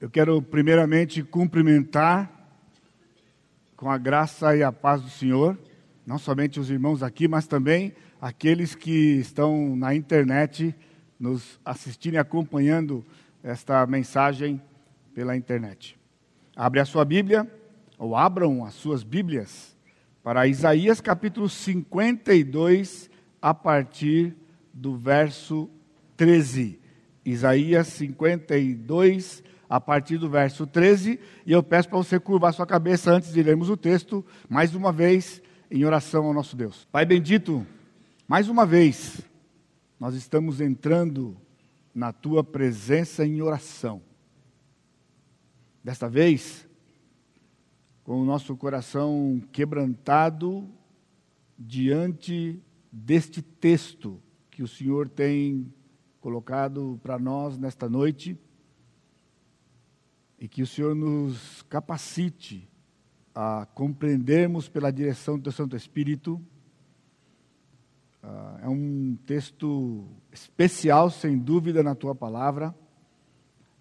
Eu quero primeiramente cumprimentar com a graça e a paz do Senhor, não somente os irmãos aqui, mas também aqueles que estão na internet nos assistindo e acompanhando esta mensagem pela internet. Abre a sua Bíblia, ou abram as suas Bíblias, para Isaías capítulo 52, a partir do verso 13. Isaías 52, a partir do verso 13, e eu peço para você curvar sua cabeça antes de lermos o texto, mais uma vez, em oração ao nosso Deus. Pai bendito, mais uma vez, nós estamos entrando na tua presença em oração. Desta vez, com o nosso coração quebrantado diante deste texto que o Senhor tem colocado para nós nesta noite e que o Senhor nos capacite a compreendermos pela direção do Santo Espírito. Uh, é um texto especial, sem dúvida, na Tua palavra.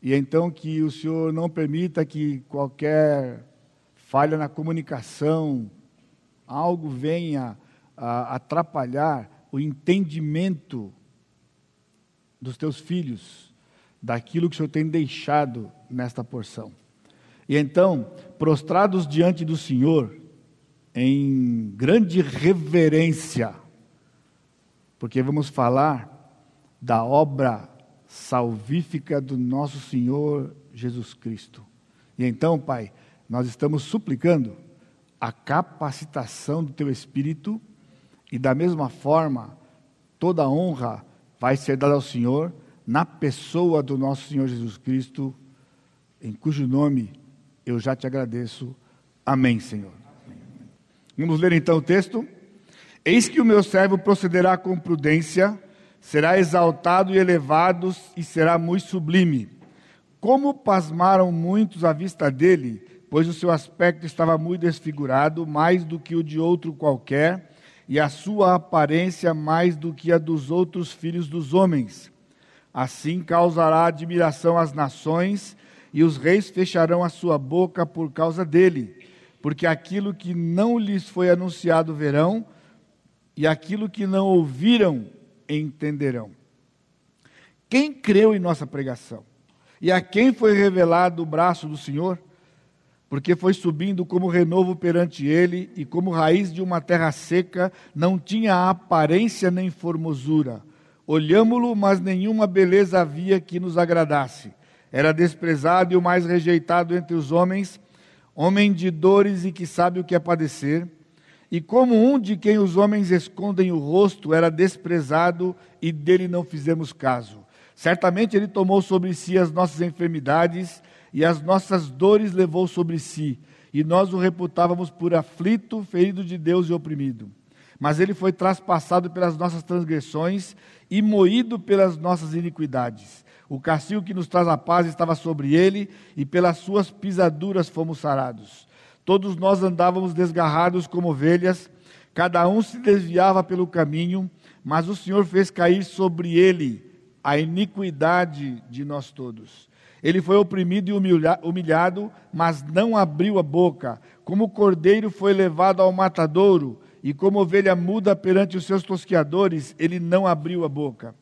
E então que o Senhor não permita que qualquer falha na comunicação, algo venha a atrapalhar o entendimento dos teus filhos daquilo que o Senhor tem deixado nesta porção. E então, prostrados diante do Senhor, em grande reverência, porque vamos falar da obra salvífica do nosso Senhor Jesus Cristo. E então, Pai, nós estamos suplicando a capacitação do Teu Espírito, e da mesma forma, toda honra vai ser dada ao Senhor na pessoa do nosso Senhor Jesus Cristo, em cujo nome eu já te agradeço. Amém, Senhor. Vamos ler então o texto. Eis que o meu servo procederá com prudência, será exaltado e elevado e será muito sublime. Como pasmaram muitos à vista dele, pois o seu aspecto estava muito desfigurado, mais do que o de outro qualquer, e a sua aparência mais do que a dos outros filhos dos homens. Assim causará admiração às nações, e os reis fecharão a sua boca por causa dele, porque aquilo que não lhes foi anunciado verão, e aquilo que não ouviram entenderão. Quem creu em nossa pregação? E a quem foi revelado o braço do Senhor? Porque foi subindo como renovo perante ele, e como raiz de uma terra seca, não tinha aparência nem formosura Olhámo-lo, mas nenhuma beleza havia que nos agradasse. Era desprezado e o mais rejeitado entre os homens, homem de dores e que sabe o que é padecer. E como um de quem os homens escondem o rosto, era desprezado e dele não fizemos caso. Certamente ele tomou sobre si as nossas enfermidades e as nossas dores levou sobre si. E nós o reputávamos por aflito, ferido de Deus e oprimido. Mas ele foi traspassado pelas nossas transgressões e moído pelas nossas iniquidades. O castigo que nos traz a paz estava sobre ele, e pelas suas pisaduras fomos sarados. Todos nós andávamos desgarrados como ovelhas, cada um se desviava pelo caminho, mas o Senhor fez cair sobre ele a iniquidade de nós todos. Ele foi oprimido e humilhado, mas não abriu a boca. Como o cordeiro foi levado ao matadouro, e como ovelha muda perante os seus tosqueadores, ele não abriu a boca.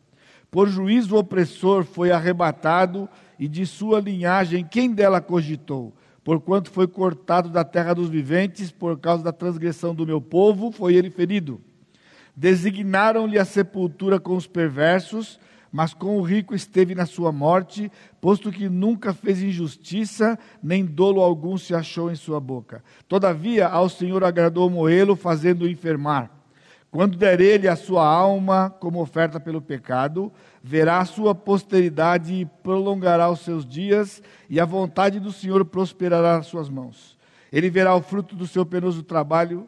Por juízo opressor foi arrebatado, e de sua linhagem quem dela cogitou? Porquanto foi cortado da terra dos viventes, por causa da transgressão do meu povo, foi ele ferido. Designaram-lhe a sepultura com os perversos, mas com o rico esteve na sua morte, posto que nunca fez injustiça, nem dolo algum se achou em sua boca. Todavia, ao Senhor agradou moê-lo, fazendo-o enfermar. Quando der ele a sua alma como oferta pelo pecado, verá a sua posteridade e prolongará os seus dias, e a vontade do Senhor prosperará nas suas mãos. Ele verá o fruto do seu penoso trabalho,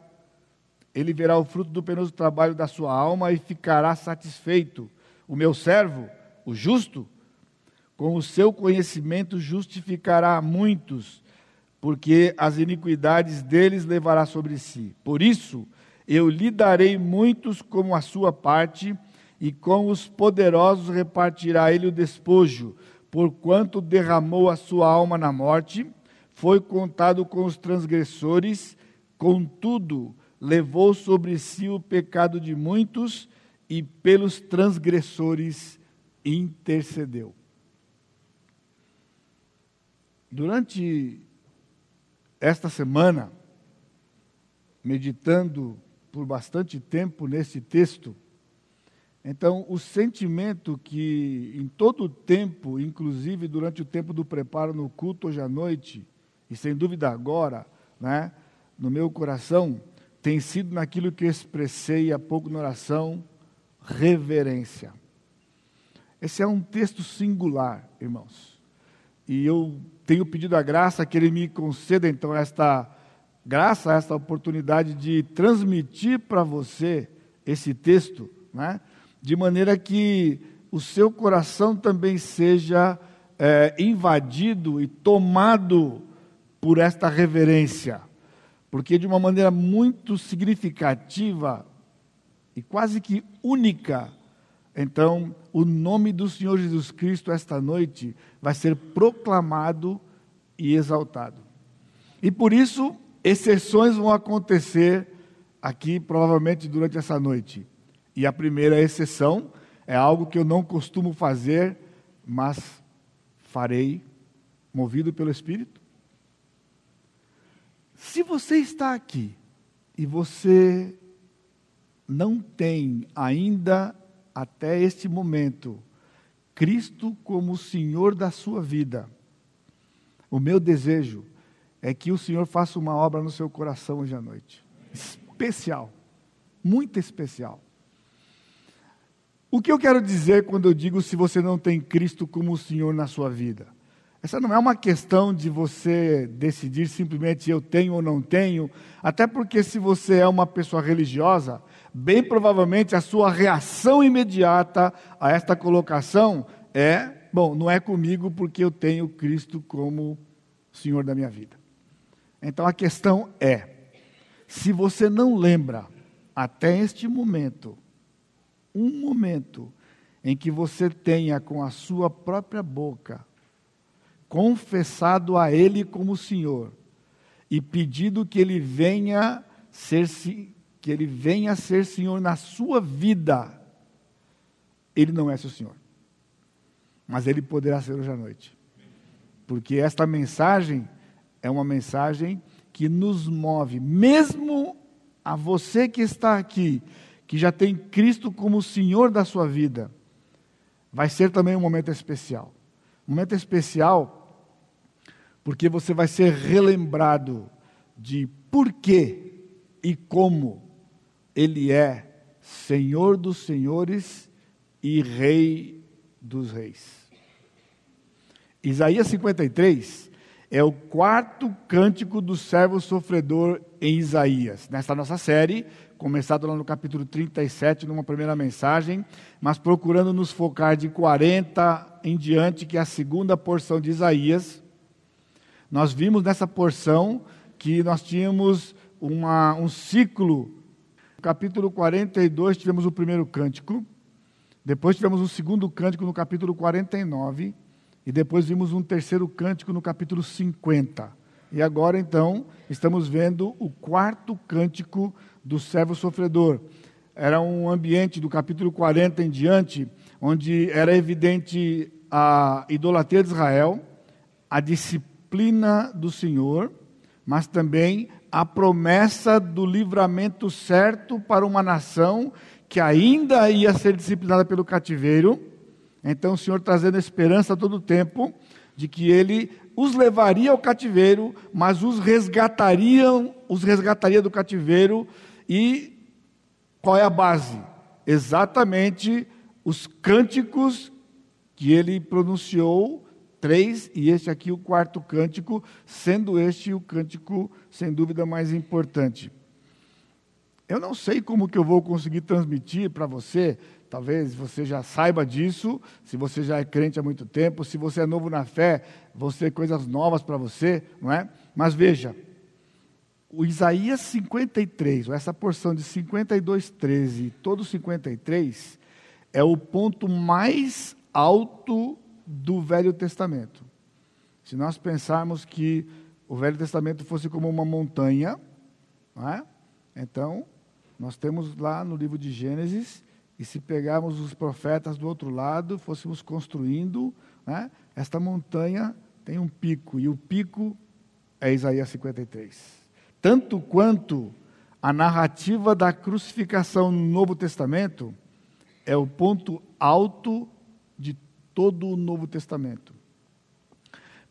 ele verá o fruto do penoso trabalho da sua alma e ficará satisfeito o meu servo, o justo, com o seu conhecimento justificará a muitos, porque as iniquidades deles levará sobre si. Por isso, eu lhe darei muitos como a sua parte, e com os poderosos repartirá ele o despojo, porquanto derramou a sua alma na morte, foi contado com os transgressores, contudo, levou sobre si o pecado de muitos e pelos transgressores intercedeu. Durante esta semana, meditando por bastante tempo nesse texto, então o sentimento que em todo o tempo, inclusive durante o tempo do preparo no culto hoje à noite, e sem dúvida agora, né, no meu coração, tem sido naquilo que eu expressei há pouco na oração, reverência. Esse é um texto singular, irmãos. E eu tenho pedido a graça que Ele me conceda, então, esta graça, esta oportunidade de transmitir para você esse texto, né? de maneira que o seu coração também seja é, invadido e tomado por esta reverência. Porque, de uma maneira muito significativa, e quase que única. Então, o nome do Senhor Jesus Cristo esta noite vai ser proclamado e exaltado. E por isso, exceções vão acontecer aqui, provavelmente durante essa noite. E a primeira exceção é algo que eu não costumo fazer, mas farei, movido pelo Espírito. Se você está aqui e você não tem ainda até este momento Cristo como Senhor da sua vida, o meu desejo é que o Senhor faça uma obra no seu coração hoje à noite. Especial. Muito especial. O que eu quero dizer quando eu digo se você não tem Cristo como Senhor na sua vida? Essa não é uma questão de você decidir simplesmente eu tenho ou não tenho, até porque se você é uma pessoa religiosa, bem provavelmente a sua reação imediata a esta colocação é: bom, não é comigo porque eu tenho Cristo como Senhor da minha vida. Então a questão é: se você não lembra até este momento, um momento em que você tenha com a sua própria boca confessado a Ele como Senhor e pedido que Ele venha ser que Ele venha ser Senhor na sua vida, Ele não é seu Senhor, mas Ele poderá ser hoje à noite, porque esta mensagem é uma mensagem que nos move, mesmo a você que está aqui, que já tem Cristo como Senhor da sua vida, vai ser também um momento especial. Um momento especial porque você vai ser relembrado de por que e como Ele é Senhor dos Senhores e Rei dos Reis. Isaías 53 é o quarto cântico do servo sofredor em Isaías. Nesta nossa série, começado lá no capítulo 37, numa primeira mensagem, mas procurando nos focar de 40 em diante, que é a segunda porção de Isaías nós vimos nessa porção que nós tínhamos uma, um ciclo. Capítulo 42 tivemos o primeiro cântico, depois tivemos o segundo cântico no capítulo 49, e depois vimos um terceiro cântico no capítulo 50. E agora então estamos vendo o quarto cântico do servo sofredor. Era um ambiente do capítulo 40 em diante, onde era evidente a idolatria de Israel, a disciplina do Senhor, mas também a promessa do livramento certo para uma nação que ainda ia ser disciplinada pelo cativeiro. Então o Senhor trazendo esperança a todo tempo de que ele os levaria ao cativeiro, mas os resgatariam, os resgataria do cativeiro e qual é a base? Exatamente os cânticos que ele pronunciou três, e este aqui o quarto cântico, sendo este o cântico, sem dúvida, mais importante. Eu não sei como que eu vou conseguir transmitir para você, talvez você já saiba disso, se você já é crente há muito tempo, se você é novo na fé, vão ser coisas novas para você, não é? Mas veja, o Isaías 53, ou essa porção de 52, 13, todo 53, é o ponto mais alto do Velho Testamento. Se nós pensarmos que o Velho Testamento fosse como uma montanha, é? então nós temos lá no livro de Gênesis, e se pegarmos os profetas do outro lado, fôssemos construindo, né? esta montanha tem um pico, e o pico é Isaías 53. Tanto quanto a narrativa da crucificação no Novo Testamento é o ponto alto todo o Novo Testamento.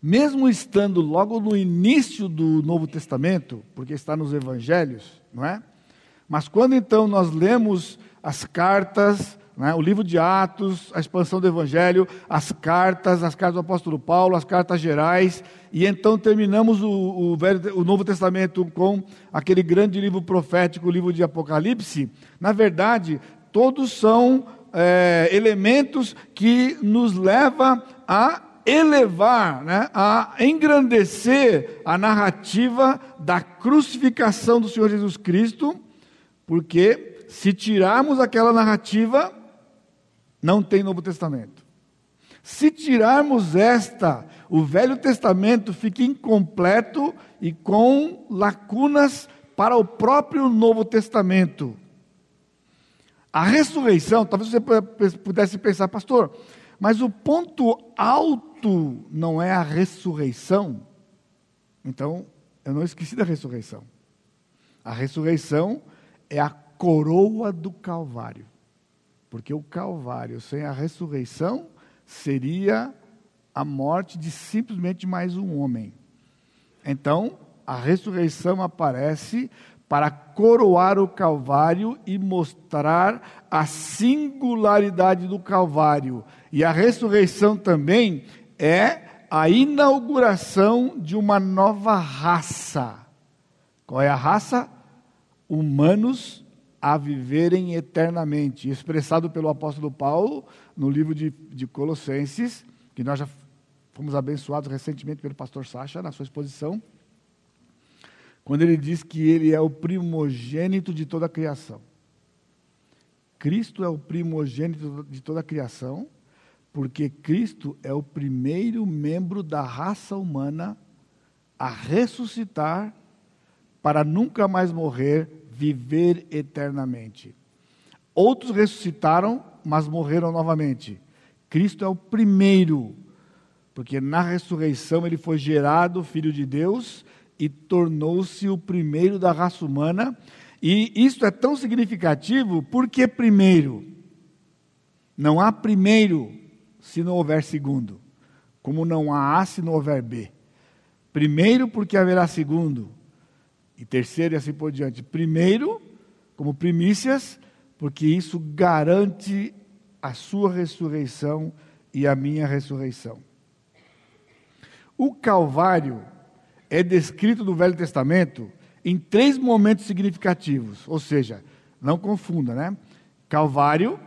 Mesmo estando logo no início do Novo Testamento, porque está nos Evangelhos, não é? Mas quando então nós lemos as cartas, né, o livro de Atos, a expansão do Evangelho, as cartas, as cartas do apóstolo Paulo, as cartas gerais, e então terminamos o, o, Velho, o Novo Testamento com aquele grande livro profético, o livro de Apocalipse, na verdade, todos são é, elementos que nos levam a elevar, né, a engrandecer a narrativa da crucificação do Senhor Jesus Cristo porque se tirarmos aquela narrativa, não tem Novo Testamento. Se tirarmos esta, o Velho Testamento fica incompleto e com lacunas para o próprio Novo Testamento. A ressurreição, talvez você pudesse pensar, pastor, mas o ponto alto não é a ressurreição. Então, eu não esqueci da ressurreição. A ressurreição é a coroa do Calvário. Porque o Calvário, sem a ressurreição, seria a morte de simplesmente mais um homem. Então, a ressurreição aparece para coroar o Calvário e mostrar a singularidade do Calvário. E a ressurreição também é a inauguração de uma nova raça. Qual é a raça? humanos a viverem eternamente, expressado pelo apóstolo Paulo no livro de, de Colossenses, que nós já fomos abençoados recentemente pelo pastor Sacha na sua exposição, quando ele diz que ele é o primogênito de toda a criação. Cristo é o primogênito de toda a criação, porque Cristo é o primeiro membro da raça humana a ressuscitar para nunca mais morrer viver eternamente. Outros ressuscitaram, mas morreram novamente. Cristo é o primeiro, porque na ressurreição ele foi gerado filho de Deus e tornou-se o primeiro da raça humana. E isso é tão significativo porque, primeiro, não há primeiro se não houver segundo, como não há A se não houver B. Primeiro, porque haverá segundo. E terceiro, e assim por diante. Primeiro, como primícias, porque isso garante a sua ressurreição e a minha ressurreição. O Calvário é descrito no Velho Testamento em três momentos significativos, ou seja, não confunda, né? Calvário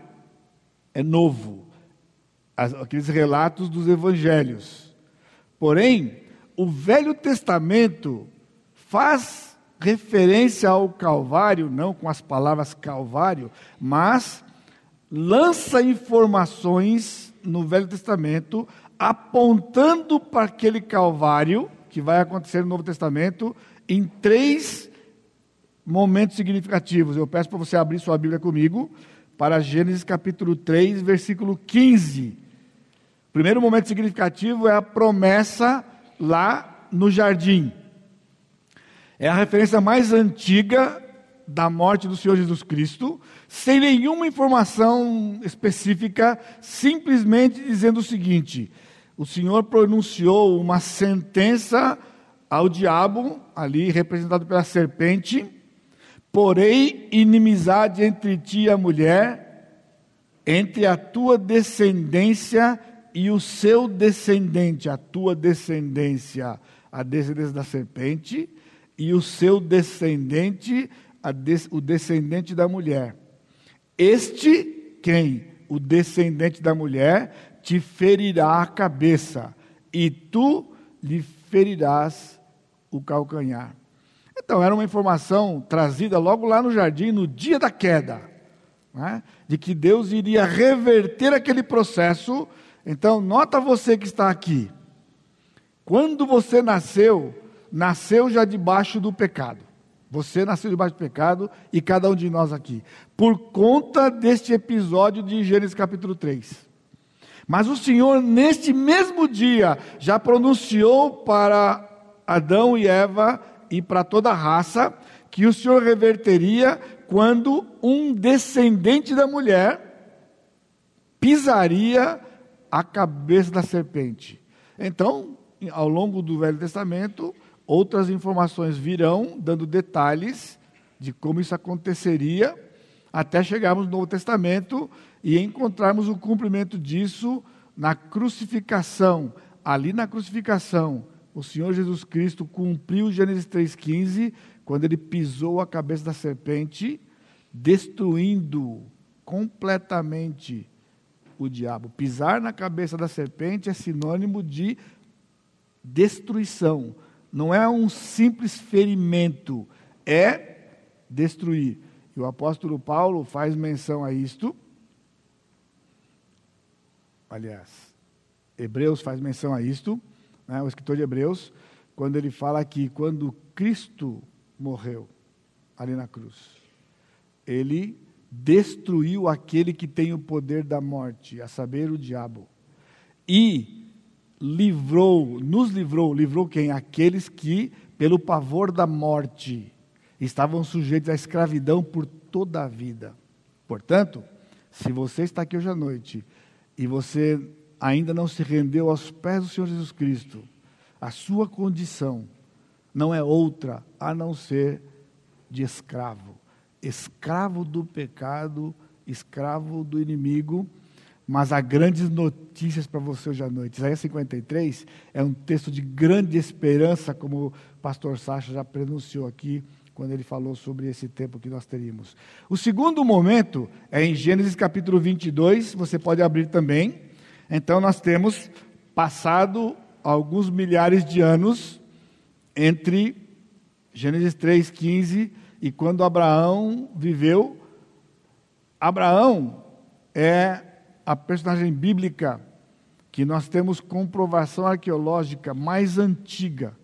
é novo, aqueles relatos dos evangelhos. Porém, o Velho Testamento faz referência ao Calvário, não com as palavras Calvário, mas lança informações no Velho Testamento apontando para aquele Calvário que vai acontecer no Novo Testamento em três momentos significativos. Eu peço para você abrir sua Bíblia comigo para Gênesis capítulo 3, versículo 15. O primeiro momento significativo é a promessa lá no jardim. É a referência mais antiga da morte do Senhor Jesus Cristo, sem nenhuma informação específica, simplesmente dizendo o seguinte: o Senhor pronunciou uma sentença ao diabo, ali representado pela serpente, porém inimizade entre ti e a mulher, entre a tua descendência e o seu descendente, a tua descendência, a descendência da serpente, e o seu descendente, des, o descendente da mulher. Este, quem? O descendente da mulher, te ferirá a cabeça, e tu lhe ferirás o calcanhar. Então, era uma informação trazida logo lá no jardim, no dia da queda, né? de que Deus iria reverter aquele processo Então, nota você que está aqui. Quando você nasceu, nasceu já debaixo do pecado. Você nasceu debaixo do pecado e cada um de nós aqui. Por conta deste episódio de Gênesis capítulo 3. Mas o Senhor, neste mesmo dia, já pronunciou para Adão e Eva e para toda a raça que o Senhor reverteria quando um descendente da mulher pisaria a cabeça da serpente. Então, ao longo do Velho Testamento, outras informações virão, dando detalhes de como isso aconteceria, até chegarmos no Novo Testamento e encontrarmos o cumprimento disso na crucificação. Ali na crucificação, o Senhor Jesus Cristo cumpriu Gênesis 3,15, quando ele pisou a cabeça da serpente, destruindo completamente o diabo. Pisar na cabeça da serpente é sinônimo de destruição. Não é um simples ferimento, é destruir. E o apóstolo Paulo faz menção a isto. Aliás, Hebreus faz menção a isto né, o escritor de Hebreus, quando ele fala que quando Cristo morreu ali na cruz, ele destruiu aquele que tem o poder da morte, a saber, o diabo, e livrou, nos livrou, livrou quem? Aqueles que, pelo pavor da morte, estavam sujeitos à escravidão por toda a vida. Portanto, se você está aqui hoje à noite e você ainda não se rendeu aos pés do Senhor Jesus Cristo, a sua condição não é outra a não ser de escravo. Escravo do pecado, escravo do inimigo. Mas há grandes notícias para você hoje à noite. Isaías 53 é um texto de grande esperança, como o pastor Sacha já pronunciou aqui, quando ele falou sobre esse tempo que nós teríamos. O segundo momento é em Gênesis capítulo 22, você pode abrir também. Então nós temos passado alguns milhares de anos entre Gênesis 3:15 e quando Abraão viveu. Abraão é a personagem bíblica que nós temos comprovação arqueológica mais antiga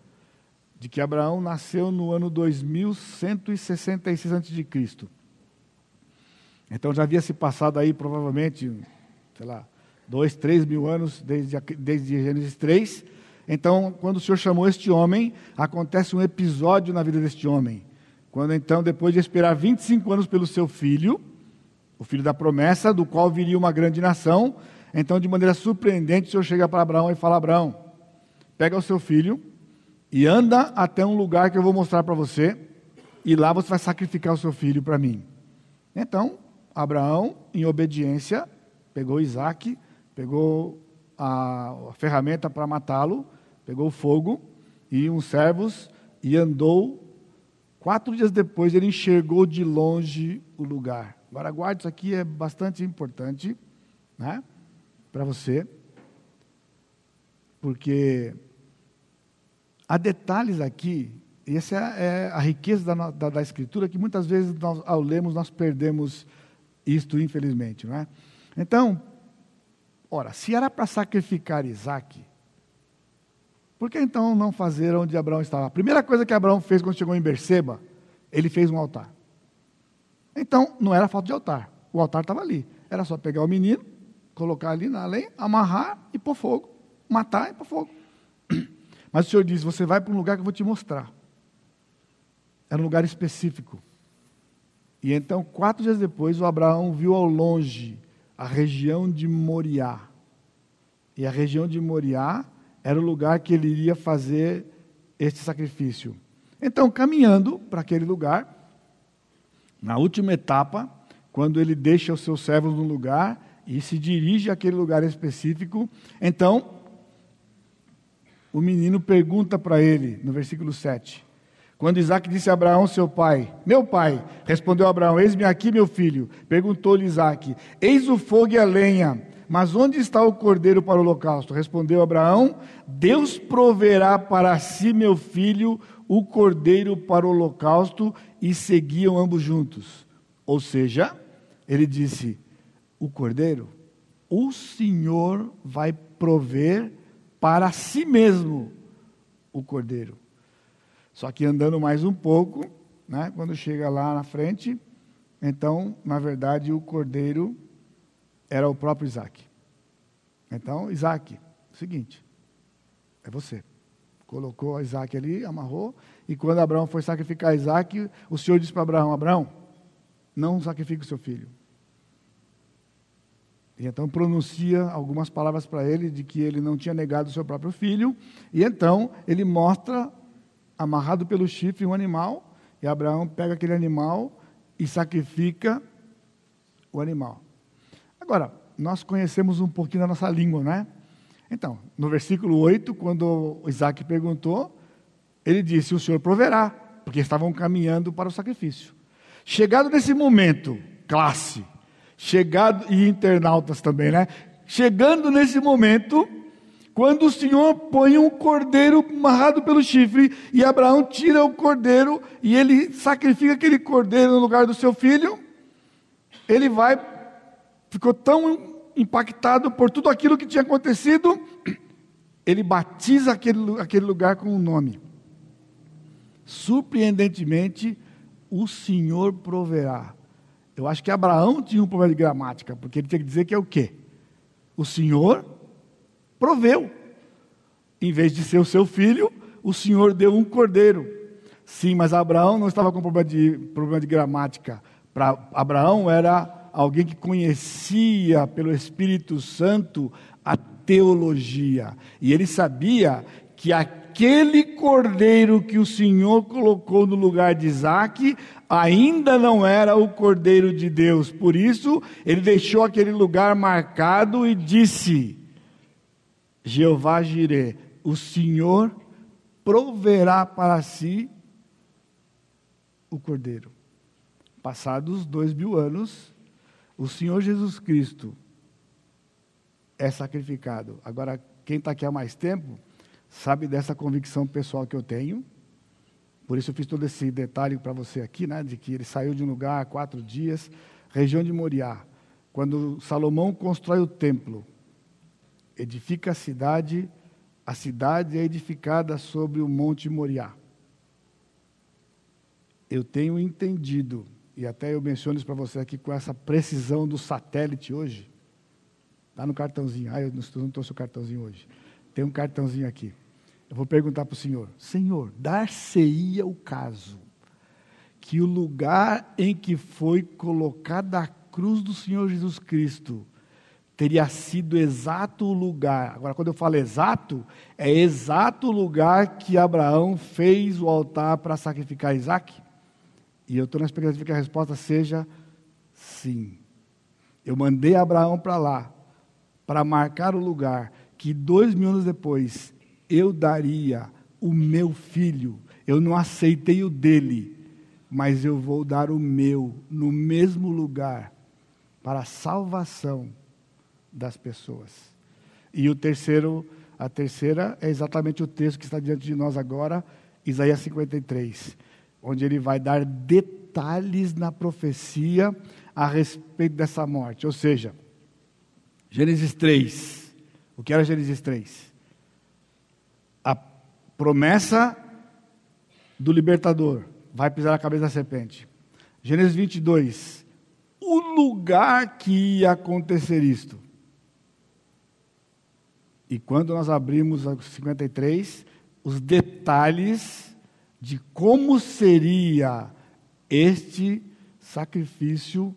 de que Abraão nasceu no ano 2166 a.C. Então já havia se passado aí provavelmente, sei lá, dois, três mil anos desde, desde Gênesis 3. Então, quando o Senhor chamou este homem, acontece um episódio na vida deste homem. Quando então, depois de esperar 25 anos pelo seu filho, o filho da promessa, do qual viria uma grande nação, então, de maneira surpreendente, o Senhor chega para Abraão e fala: Abraão, pega o seu filho e anda até um lugar que eu vou mostrar para você, e lá você vai sacrificar o seu filho para mim. Então, Abraão, em obediência, pegou Isaac, pegou a, ferramenta para matá-lo, pegou fogo e uns servos e andou. Quatro dias depois ele enxergou de longe o lugar. Agora guarde isso aqui, é bastante importante né, para você, porque há detalhes aqui, e essa é, é a riqueza da, da, da Escritura, que muitas vezes nós, ao lermos nós perdemos isto, infelizmente. Não é? Então, Ora, se era para sacrificar Isaac, por que então não fazer onde Abraão estava? A primeira coisa que Abraão fez quando chegou em Berseba, ele fez um altar. Então, não era falta de altar. O altar estava ali. Era só pegar o menino, colocar ali na lenha, amarrar e pôr fogo. Matar e pôr fogo. Mas o Senhor diz: Você vai para um lugar que eu vou te mostrar. Era um lugar específico. E então, quatro dias depois, o Abraão viu ao longe a região de Moriá. E a região de Moriá era o lugar que ele iria fazer este sacrifício. Então, caminhando para aquele lugar, na última etapa, quando ele deixa os seus servos no lugar e se dirige àquele lugar específico, então o menino pergunta para ele, no versículo 7, quando Isaac disse a Abraão, seu pai, meu pai, respondeu Abraão, eis-me aqui, meu filho. Perguntou-lhe Isaac, eis o fogo e a lenha, mas onde está o cordeiro para o holocausto? Respondeu Abraão, Deus proverá para si, meu filho, o cordeiro para o holocausto, e seguiam ambos juntos. Ou seja, ele disse, o cordeiro? o Senhor vai prover para si mesmo o cordeiro. Só que andando mais um pouco, né, quando chega lá na frente, então, na verdade, o cordeiro era o próprio Isaac. Então, Isaac, seguinte, é você. Colocou Isaac ali, amarrou, e quando Abraão foi sacrificar Isaac, o Senhor disse para Abraão: Abraão, não sacrifique o seu filho. E então pronuncia algumas palavras para ele de que ele não tinha negado o seu próprio filho, e então ele mostra amarrado pelo chifre um animal, e Abraão pega aquele animal e sacrifica o animal. Agora, nós conhecemos um pouquinho da nossa língua, né? Então, no versículo 8, quando Isaac perguntou, ele disse: O Senhor proverá, porque estavam caminhando para o sacrifício. Chegado nesse momento, classe, chegado, e internautas também, né? Chegando nesse momento, quando o Senhor põe um cordeiro amarrado pelo chifre, e Abraão tira o cordeiro, e ele sacrifica aquele cordeiro no lugar do seu filho, ele vai, ficou tão impactado por tudo aquilo que tinha acontecido, ele batiza aquele, aquele lugar com um nome. Surpreendentemente, o Senhor proverá. Eu acho que Abraão tinha um problema de gramática, porque ele tinha que dizer que é o quê? O Senhor proveu. Em vez de ser o seu filho, o Senhor deu um cordeiro. Sim, mas Abraão não estava com problema de, problema de gramática. Para Abraão era alguém que conhecia pelo Espírito Santo a teologia. E ele sabia que aquele cordeiro que o Senhor colocou no lugar de Isaac ainda não era o cordeiro de Deus. Por isso, ele deixou aquele lugar marcado e disse: Jeová Jireh, o Senhor proverá para si o cordeiro. Passados dois mil anos, o Senhor Jesus Cristo é sacrificado. Agora, quem está aqui há mais tempo sabe dessa convicção pessoal que eu tenho. Por isso eu fiz todo esse detalhe para você aqui, né, de que ele saiu de um lugar há quatro dias, região de Moriá. Quando Salomão constrói o templo, edifica a cidade, a cidade é edificada sobre o Monte Moriá. Eu tenho entendido, e até eu menciono isso para você aqui com essa precisão do satélite hoje. Está no cartãozinho. Ah, eu não trouxe o cartãozinho hoje. Tem um cartãozinho aqui. Eu vou perguntar para o Senhor: Senhor, dar-se-ia o caso que o lugar em que foi colocada a cruz do Senhor Jesus Cristo teria sido exato o lugar. Agora, quando eu falo exato, é exato o lugar que Abraão fez o altar para sacrificar Isaac? E eu estou na expectativa que a resposta seja sim. Eu mandei Abraão para lá, para marcar o lugar que dois mil anos depois eu daria o meu filho. Eu não aceitei o dele, mas eu vou dar o meu no mesmo lugar para a salvação das pessoas. E o terceiro, a terceira é exatamente o texto que está diante de nós agora, Isaías 53, onde ele vai dar detalhes na profecia a respeito dessa morte. Ou seja, Gênesis 3. O que era Gênesis 3? A promessa do libertador vai pisar a cabeça da serpente. Gênesis 22. O lugar que ia acontecer isto. E quando nós abrimos a 53, os detalhes de como seria este sacrifício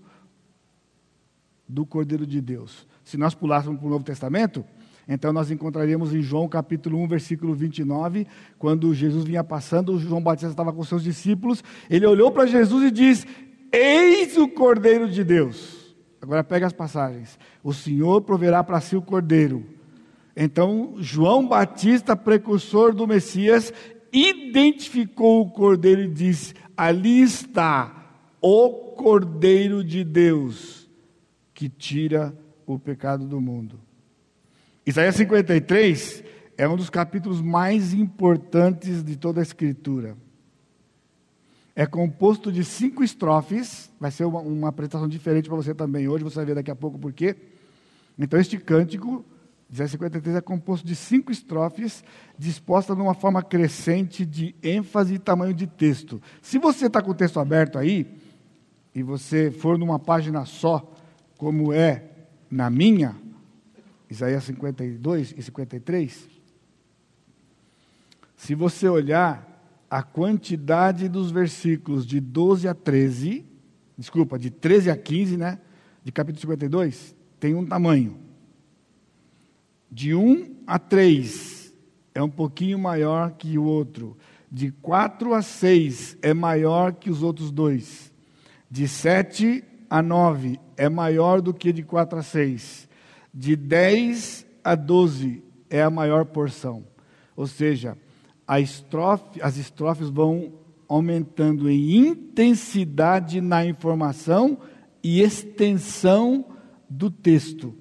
do Cordeiro de Deus. Se nós pulássemos para o Novo Testamento, então nós encontraríamos em João capítulo 1, versículo 29, quando Jesus vinha passando, João Batista estava com seus discípulos, ele olhou para Jesus e diz: Eis o Cordeiro de Deus. Agora pega as passagens. O Senhor proverá para si o Cordeiro então, João Batista, precursor do Messias, identificou o cordeiro e disse: Ali está o cordeiro de Deus que tira o pecado do mundo. Isaías 53 é um dos capítulos mais importantes de toda a Escritura. É composto de cinco estrofes, vai ser uma, uma apresentação diferente para você também hoje, você vai ver daqui a pouco por quê. Então, este cântico, Isaías 53, é composto de cinco estrofes, dispostas numa forma crescente de ênfase e tamanho de texto. Se você está com o texto aberto aí, e você for numa página só, como é na minha, Isaías 52 e 53, se você olhar a quantidade dos versículos de 12 a 13, desculpa, de 13 a 15, né, de capítulo 52, tem um tamanho. De 1 a 3 é um pouquinho maior que o outro. De 4 a 6 é maior que os outros dois. De 7 a 9 é maior do que de 4 a 6. De 10 a 12 é a maior porção. Ou seja, estrofe, as estrofes vão aumentando em intensidade na informação e extensão do texto.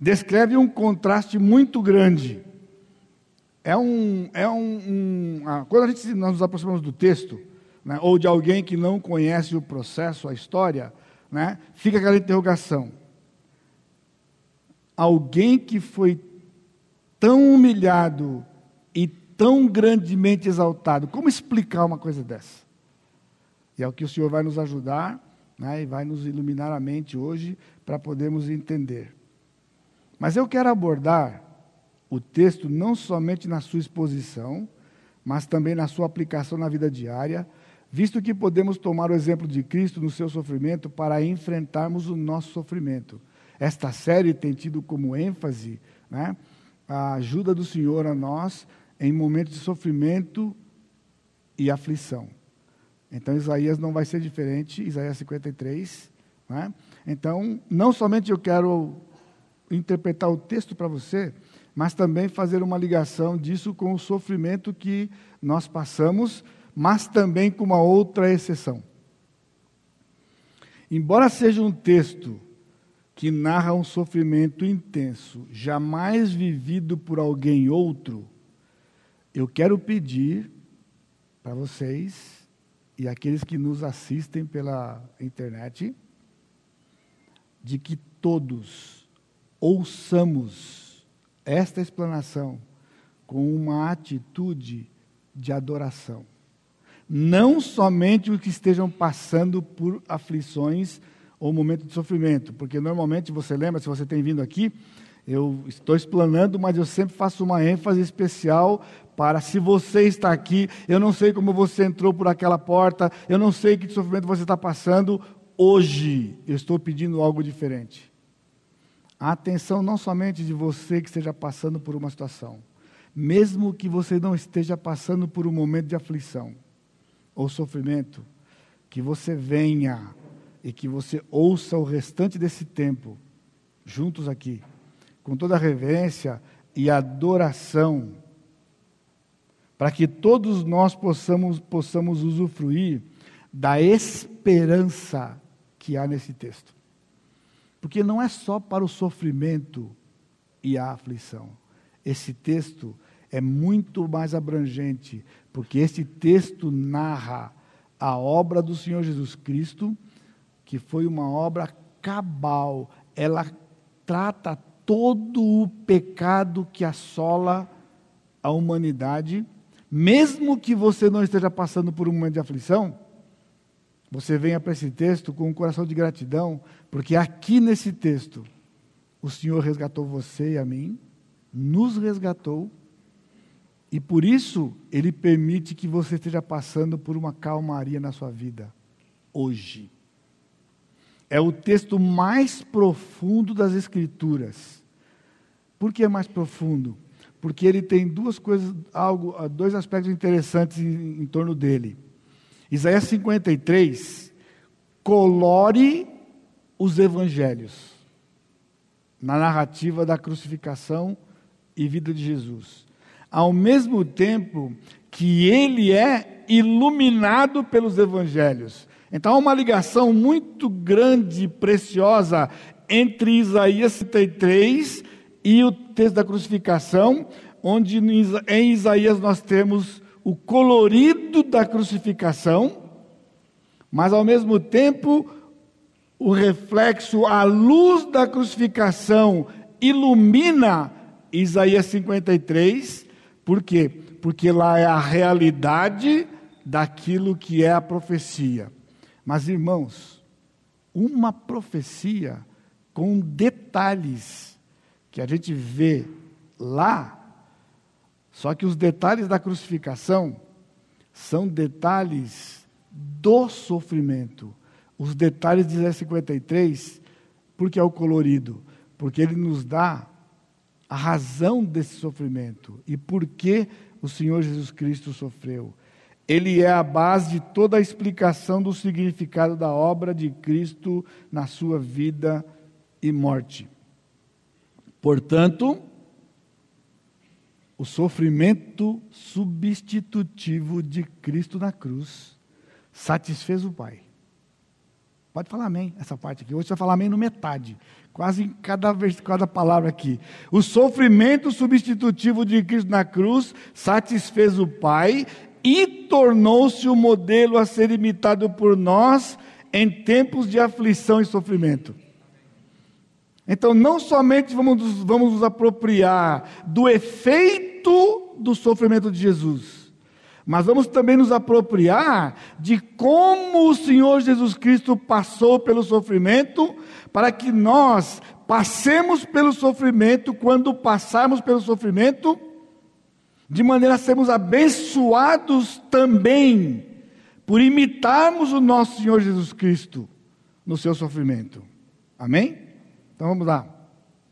Descreve um contraste muito grande. É um, é um, um quando a gente nós nos aproximamos do texto, né, ou de alguém que não conhece o processo, a história, né, fica aquela interrogação. Alguém que foi tão humilhado e tão grandemente exaltado, como explicar uma coisa dessa? E é o que o Senhor vai nos ajudar né, e vai nos iluminar a mente hoje para podermos entender. Mas eu quero abordar o texto não somente na sua exposição, mas também na sua aplicação na vida diária, visto que podemos tomar o exemplo de Cristo no seu sofrimento para enfrentarmos o nosso sofrimento. Esta série tem tido como ênfase né, a ajuda do Senhor a nós em momentos de sofrimento e aflição. Então, Isaías não vai ser diferente, Isaías 53. Né? Então, não somente eu quero interpretar o texto para você, mas também fazer uma ligação disso com o sofrimento que nós passamos mas também com uma outra exceção. Embora seja um texto que narra um sofrimento intenso, jamais vivido por alguém outro, eu quero pedir para vocês e aqueles que nos assistem pela internet, de que todos ouçamos esta explanação com uma atitude de adoração. Não somente os que estejam passando por aflições ou momento de sofrimento, porque normalmente você lembra, se você tem vindo aqui, eu estou explanando, mas eu sempre faço uma ênfase especial para se você está aqui, eu não sei como você entrou por aquela porta, eu não sei que sofrimento você está passando, hoje eu estou pedindo algo diferente. A atenção não somente de você que esteja passando por uma situação, mesmo que você não esteja passando por um momento de aflição ou sofrimento, que você venha e que você ouça o restante desse tempo, juntos aqui, com toda a reverência e adoração, para que todos nós possamos, possamos usufruir da esperança que há nesse texto. Porque não é só para o sofrimento e a aflição. Esse texto é muito mais abrangente, porque este texto narra a obra do Senhor Jesus Cristo, que foi uma obra cabal. Ela trata todo o pecado que assola a humanidade, mesmo que você não esteja passando por um momento de aflição, você venha para esse texto com um coração de gratidão, porque aqui nesse texto o Senhor resgatou você e a mim, nos resgatou e por isso, Ele permite que você esteja passando por uma calmaria na sua vida, hoje. É o texto mais profundo das Escrituras. Por que é mais profundo? Porque ele tem duas coisas, algo, dois aspectos interessantes em, em torno dele. Isaías 53 colore os evangelhos na narrativa da crucificação e vida de Jesus ao mesmo tempo que ele é iluminado pelos evangelhos. Então há uma ligação muito grande e preciosa entre Isaías 63 e o texto da crucificação, onde em Isaías nós temos o colorido da crucificação, mas ao mesmo tempo o reflexo, a luz da crucificação ilumina Isaías 53, por quê? Porque lá é a realidade daquilo que é a profecia. Mas, irmãos, uma profecia com detalhes que a gente vê lá, só que os detalhes da crucificação são detalhes do sofrimento. Os detalhes de Isaías 53, porque é o colorido, porque ele nos dá a razão desse sofrimento e por que o Senhor Jesus Cristo sofreu. Ele é a base de toda a explicação do significado da obra de Cristo na sua vida e morte. Portanto, o sofrimento substitutivo de Cristo na cruz satisfez o Pai. Pode falar amém, essa parte aqui. Hoje você vai falar amém no metade, quase em cada, cada palavra aqui. O sofrimento substitutivo de Cristo na cruz satisfez o Pai e tornou-se o modelo a ser imitado por nós em tempos de aflição e sofrimento. Então, não somente vamos, vamos nos apropriar do efeito do sofrimento de Jesus, mas vamos também nos apropriar de como o Senhor Jesus Cristo passou pelo sofrimento, para que nós passemos pelo sofrimento, quando passarmos pelo sofrimento, de maneira a sermos abençoados também, por imitarmos o nosso Senhor Jesus Cristo no seu sofrimento. Amém? Então vamos lá.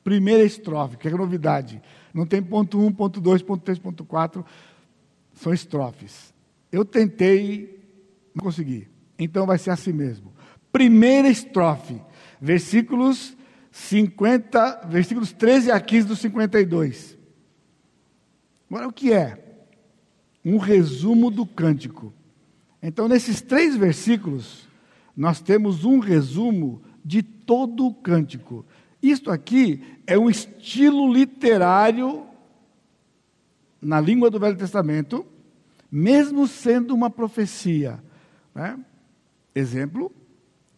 Primeira estrofe, que é novidade. Não tem ponto 1, ponto 2, ponto 3, ponto 4 são estrofes. Eu tentei, não consegui. Então vai ser assim mesmo. Primeira estrofe, versículos 50, versículos 13 a 15 do 52. Agora o que é? Um resumo do cântico. Então, nesses três versículos, nós temos um resumo de todo o cântico. Isto aqui é um estilo literário na língua do Velho Testamento, mesmo sendo uma profecia. Né? Exemplo,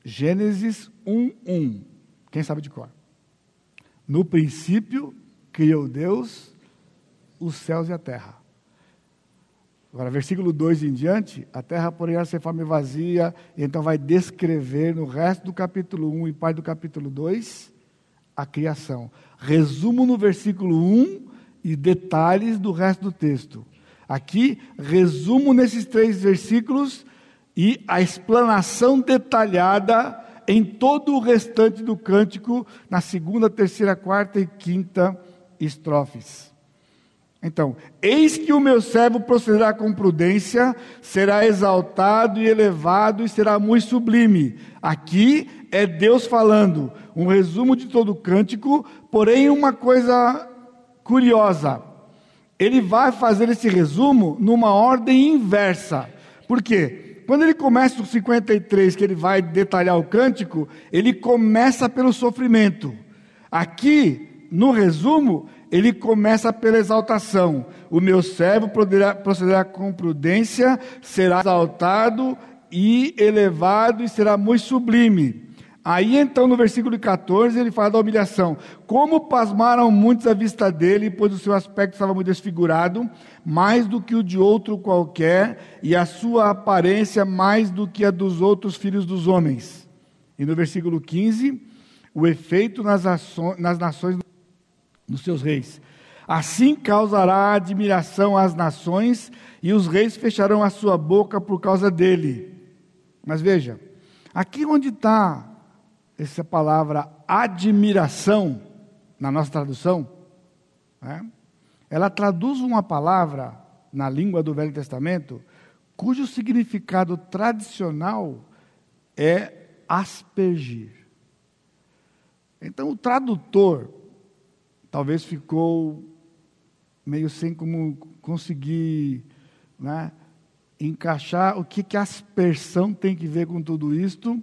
Gênesis 1:1. Quem sabe de cor? No princípio criou Deus os céus e a terra. Agora, versículo 2 em diante, a terra, porém, era ser forma e vazia, e então vai descrever no resto do capítulo 1 e parte do capítulo 2 a criação. Resumo no versículo 1 e detalhes do resto do texto. Aqui, resumo nesses três versículos e a explanação detalhada em todo o restante do cântico, na segunda, terceira, quarta e quinta estrofes. Então, eis que o meu servo procederá com prudência, será exaltado e elevado e será muito sublime. Aqui é Deus falando, um resumo de todo o cântico, porém uma coisa curiosa. Ele vai fazer esse resumo numa ordem inversa. Por quê? Quando ele começa o 53, que ele vai detalhar o cântico, ele começa pelo sofrimento. Aqui, no resumo, ele começa pela exaltação. O meu servo procederá com prudência, será exaltado e elevado e será muito sublime. Aí então no versículo 14 ele fala da humilhação. Como pasmaram muitos à vista dele, pois o seu aspecto estava muito desfigurado, mais do que o de outro qualquer, e a sua aparência mais do que a dos outros filhos dos homens. E no versículo 15, o efeito nas, ações, nas nações dos seus reis. Assim causará admiração às nações, e os reis fecharão a sua boca por causa dele. Mas veja, aqui onde está essa palavra admiração, na nossa tradução, né, ela traduz uma palavra na língua do Velho Testamento cujo significado tradicional é aspergir. Então o tradutor talvez ficou meio sem como conseguir né, encaixar o que, que aspersão tem que ver com tudo isto.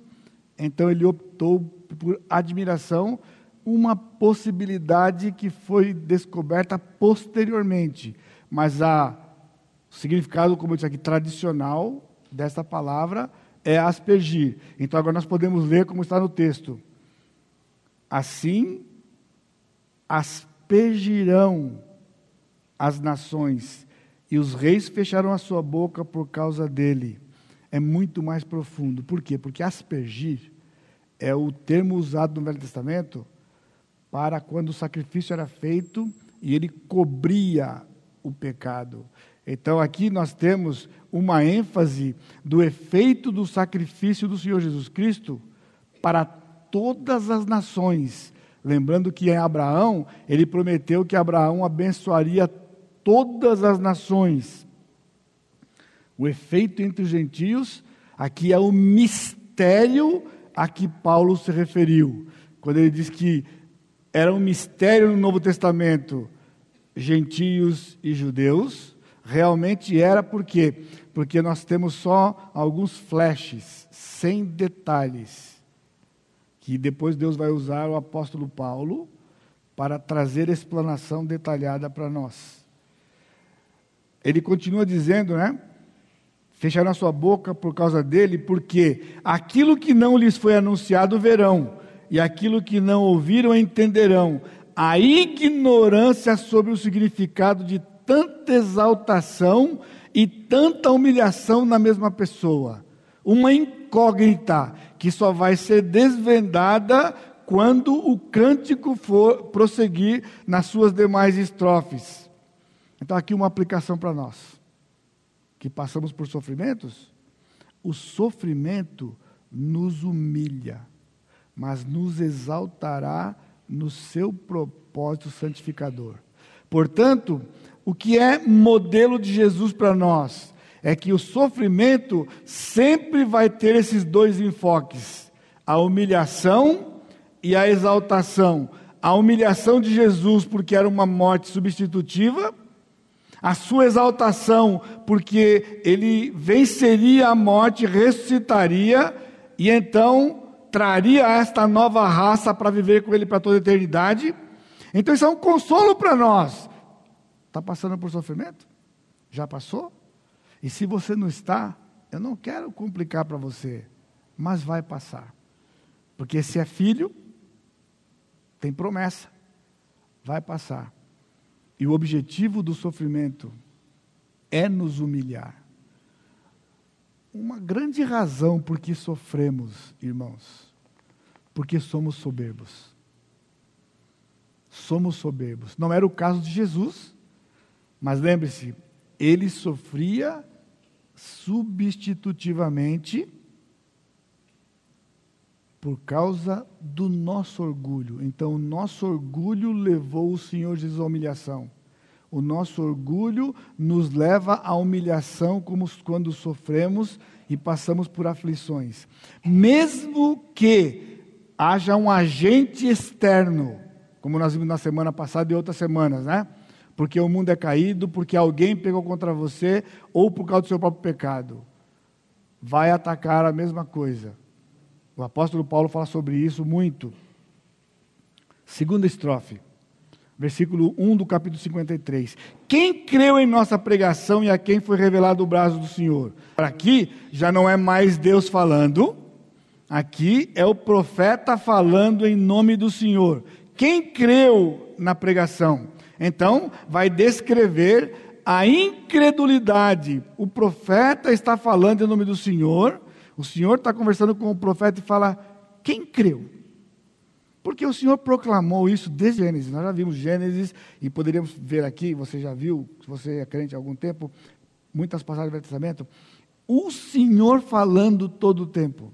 Então ele optou por admiração, uma possibilidade que foi descoberta posteriormente. Mas a, o significado, como eu disse aqui, tradicional dessa palavra é aspergir. Então agora nós podemos ler como está no texto. Assim aspergirão as nações, e os reis fecharam a sua boca por causa dele. É muito mais profundo. Por quê? Porque aspergir é o termo usado no Velho Testamento para quando o sacrifício era feito e ele cobria o pecado. Então aqui nós temos uma ênfase do efeito do sacrifício do Senhor Jesus Cristo para todas as nações. Lembrando que em Abraão, ele prometeu que Abraão abençoaria todas as nações. O efeito entre os gentios, aqui é o mistério a que Paulo se referiu. Quando ele diz que era um mistério no Novo Testamento, gentios e judeus, realmente era por quê? Porque nós temos só alguns flashes, sem detalhes, que depois Deus vai usar o apóstolo Paulo para trazer explanação detalhada para nós ele continua dizendo, né? Fecharam a sua boca por causa dele, porque aquilo que não lhes foi anunciado verão, e aquilo que não ouviram entenderão. A ignorância sobre o significado de tanta exaltação e tanta humilhação na mesma pessoa. Uma incógnita que só vai ser desvendada quando o cântico for prosseguir nas suas demais estrofes. Então, aqui uma aplicação para nós, que passamos por sofrimentos. O sofrimento nos humilha, mas nos exaltará no seu propósito santificador. Portanto, o que é modelo de Jesus para nós é que o sofrimento sempre vai ter esses dois enfoques: a humilhação e a exaltação. A humilhação de Jesus, porque era uma morte substitutiva, a sua exaltação, porque ele venceria a morte, ressuscitaria e então traria esta nova raça para viver com ele para toda a eternidade. Então isso é um consolo para nós. Está passando por sofrimento? Já passou? E se você não está, eu não quero complicar para você, mas vai passar. Porque se é filho, tem promessa, vai passar. E o objetivo do sofrimento é nos humilhar. Uma grande razão por que sofremos, irmãos, porque somos soberbos. Somos soberbos. Não era o caso de Jesus, mas lembre-se, ele sofria substitutivamente por causa do nosso orgulho. Então, o nosso orgulho levou o Senhor Jesus à humilhação. O nosso orgulho nos leva à humilhação, como quando sofremos e passamos por aflições. Mesmo que haja um agente externo, como nós vimos na semana passada e outras semanas, né? Porque o mundo é caído, porque alguém pegou contra você, ou por causa do seu próprio pecado. Vai atacar a mesma coisa o apóstolo Paulo fala sobre isso muito. Segunda estrofe, versículo 1 do capítulo 53. Quem creu em nossa pregação e a quem foi revelado o braço do Senhor? Aqui já não é mais Deus falando, aqui é o profeta falando em nome do Senhor. Quem creu na pregação? Então, vai descrever a incredulidade. O profeta está falando em nome do Senhor o Senhor está conversando com o profeta e fala: quem creu? Porque o Senhor proclamou isso desde Gênesis. Nós já vimos Gênesis e poderíamos ver aqui, você já viu, se você é crente há algum tempo, muitas passagens do Testamento. O Senhor falando todo o tempo.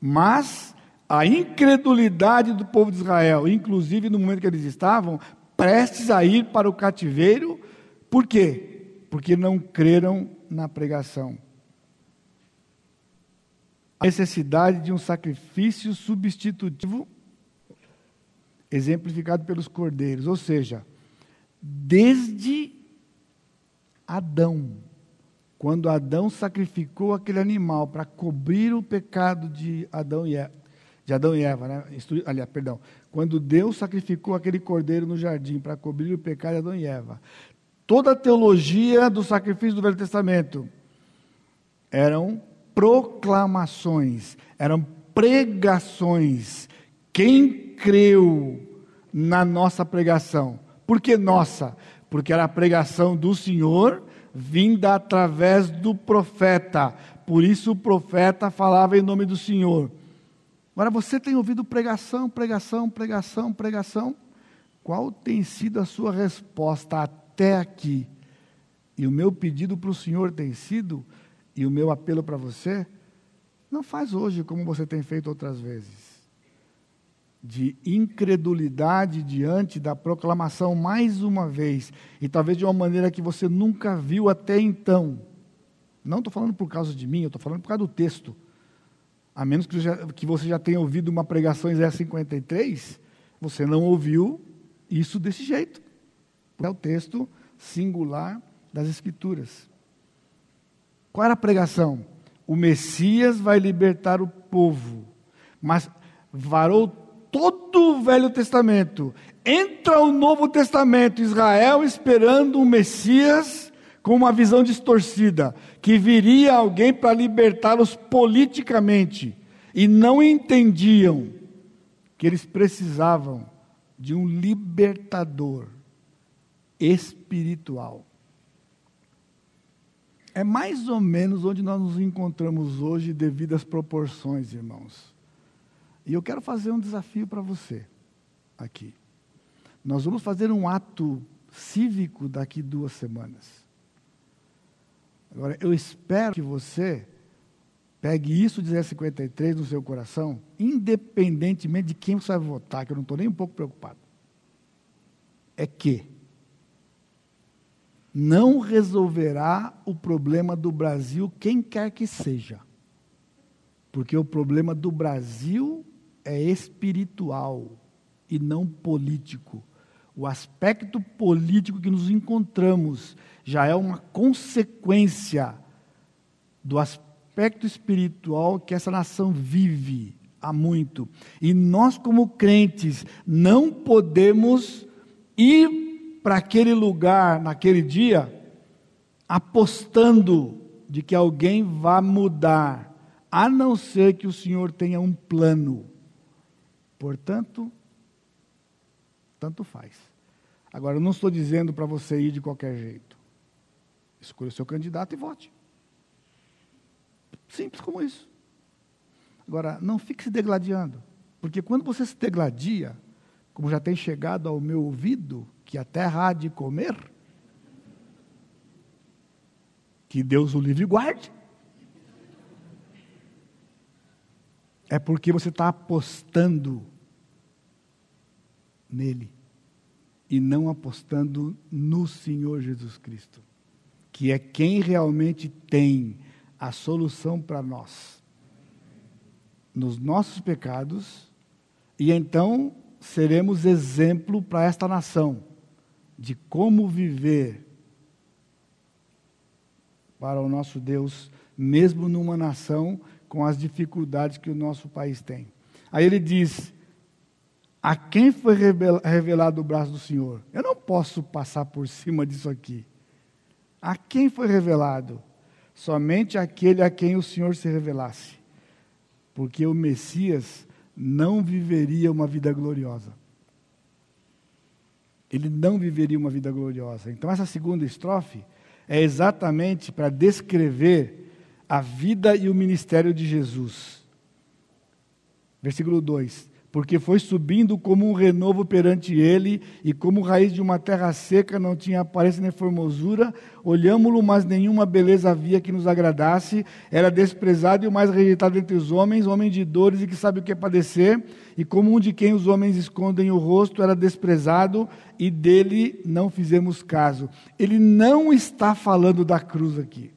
Mas a incredulidade do povo de Israel, inclusive no momento que eles estavam prestes a ir para o cativeiro, por quê? Porque não creram na pregação a necessidade de um sacrifício substitutivo, exemplificado pelos cordeiros, ou seja, desde Adão, quando Adão sacrificou aquele animal para cobrir o pecado de Adão e Eva, de Adão e Eva, né? Aliás, perdão, quando Deus sacrificou aquele cordeiro no jardim para cobrir o pecado de Adão e Eva, toda a teologia do sacrifício do Velho Testamento eram proclamações, eram pregações. Quem creu na nossa pregação? Por que nossa? Porque era a pregação do Senhor vinda através do profeta. Por isso o profeta falava em nome do Senhor. Agora você tem ouvido pregação, pregação, pregação, pregação. Qual tem sido a sua resposta até aqui? E o meu pedido para o Senhor tem sido, e o meu apelo para você, não faz hoje como você tem feito outras vezes. De incredulidade diante da proclamação mais uma vez, e talvez de uma maneira que você nunca viu até então. Não estou falando por causa de mim, eu estou falando por causa do texto. A menos que, já, que você já tenha ouvido uma pregação em Zé 53, você não ouviu isso desse jeito. É o texto singular das Escrituras. Qual era a pregação? O Messias vai libertar o povo, mas varou todo o Velho Testamento. Entra o Novo Testamento, Israel esperando um Messias com uma visão distorcida, que viria alguém para libertá-los politicamente, e não entendiam que eles precisavam de um libertador espiritual. É mais ou menos onde nós nos encontramos hoje, devido às proporções, irmãos. E eu quero fazer um desafio para você aqui. Nós vamos fazer um ato cívico daqui duas semanas. Agora, eu espero que você pegue isso de 53 no seu coração, independentemente de quem você vai votar, que eu não estou nem um pouco preocupado. É que não resolverá o problema do Brasil quem quer que seja. Porque o problema do Brasil é espiritual e não político. O aspecto político que nos encontramos já é uma consequência do aspecto espiritual que essa nação vive há muito. E nós, como crentes, não podemos ir para aquele lugar, naquele dia, apostando de que alguém vá mudar, a não ser que o Senhor tenha um plano. Portanto, tanto faz. Agora, eu não estou dizendo para você ir de qualquer jeito. Escolha o seu candidato e vote. Simples como isso. Agora, não fique se degladiando. Porque quando você se degladia, como já tem chegado ao meu ouvido, que a terra há de comer, que Deus o livre guarde. É porque você está apostando nele e não apostando no Senhor Jesus Cristo que é quem realmente tem a solução para nós, nos nossos pecados, e então seremos exemplo para esta nação de como viver para o nosso Deus, mesmo numa nação com as dificuldades que o nosso país tem. Aí ele diz: a quem foi revelado o braço do Senhor? Eu não posso passar por cima disso aqui. A quem foi revelado? Somente aquele a quem o Senhor se revelasse. Porque o Messias não viveria uma vida gloriosa. Ele não viveria uma vida gloriosa. Então, essa segunda estrofe é exatamente para descrever a vida e o ministério de Jesus. Versículo 2: porque foi subindo como um renovo perante ele, e como raiz de uma terra seca, não tinha aparência nem formosura, olhámo-lo, mas nenhuma beleza havia que nos agradasse, era desprezado e o mais rejeitado entre os homens, homem de dores e que sabe o que é padecer, e como um de quem os homens escondem o rosto, era desprezado, e dele não fizemos caso. Ele não está falando da cruz aqui.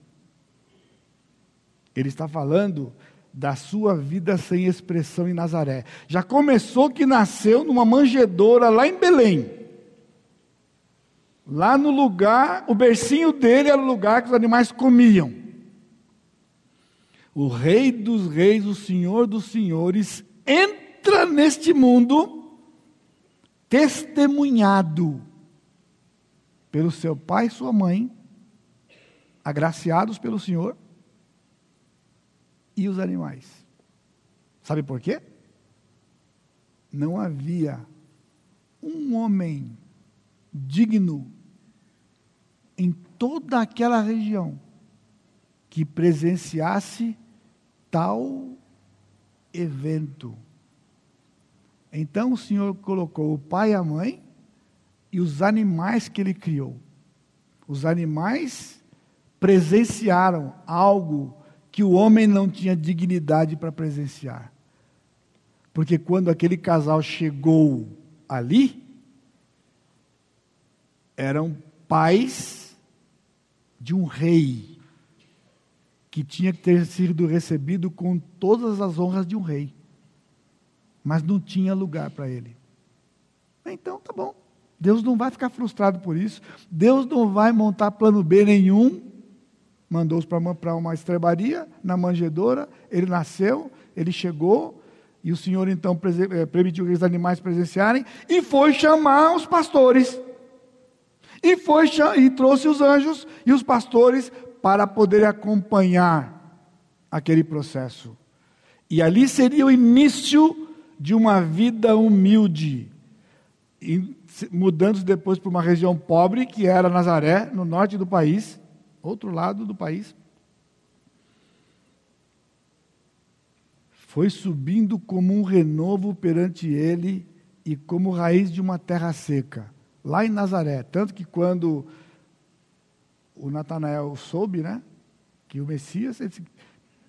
Ele está falando da sua vida sem expressão em Nazaré. Já começou que nasceu numa manjedoura lá em Belém. Lá no lugar, o bercinho dele era o lugar que os animais comiam. O Rei dos Reis, o Senhor dos Senhores, entra neste mundo testemunhado pelo seu pai e sua mãe, agraciados pelo Senhor, e os animais. Sabe por quê? Não havia um homem digno em toda aquela região que presenciasse tal evento. Então o Senhor colocou o pai e a mãe e os animais que ele criou. Os animais presenciaram algo que o homem não tinha dignidade para presenciar. Porque quando aquele casal chegou ali, eram pais de um rei que tinha que ter sido recebido com todas as honras de um rei, mas não tinha lugar para ele. Então, tá bom. Deus não vai ficar frustrado por isso. Deus não vai montar plano B nenhum. Mandou-os para uma estrebaria, na manjedoura. Ele nasceu, ele chegou. E o Senhor então eh, permitiu que os animais presenciarem. E foi chamar os pastores. E, foi, e trouxe os anjos e os pastores para poder acompanhar aquele processo. E ali seria o início de uma vida humilde, mudando depois para uma região pobre, que era Nazaré, no norte do país, outro lado do país. Foi subindo como um renovo perante ele e como raiz de uma terra seca, lá em Nazaré. Tanto que quando o Natanael soube, né? Que o Messias, ele disse,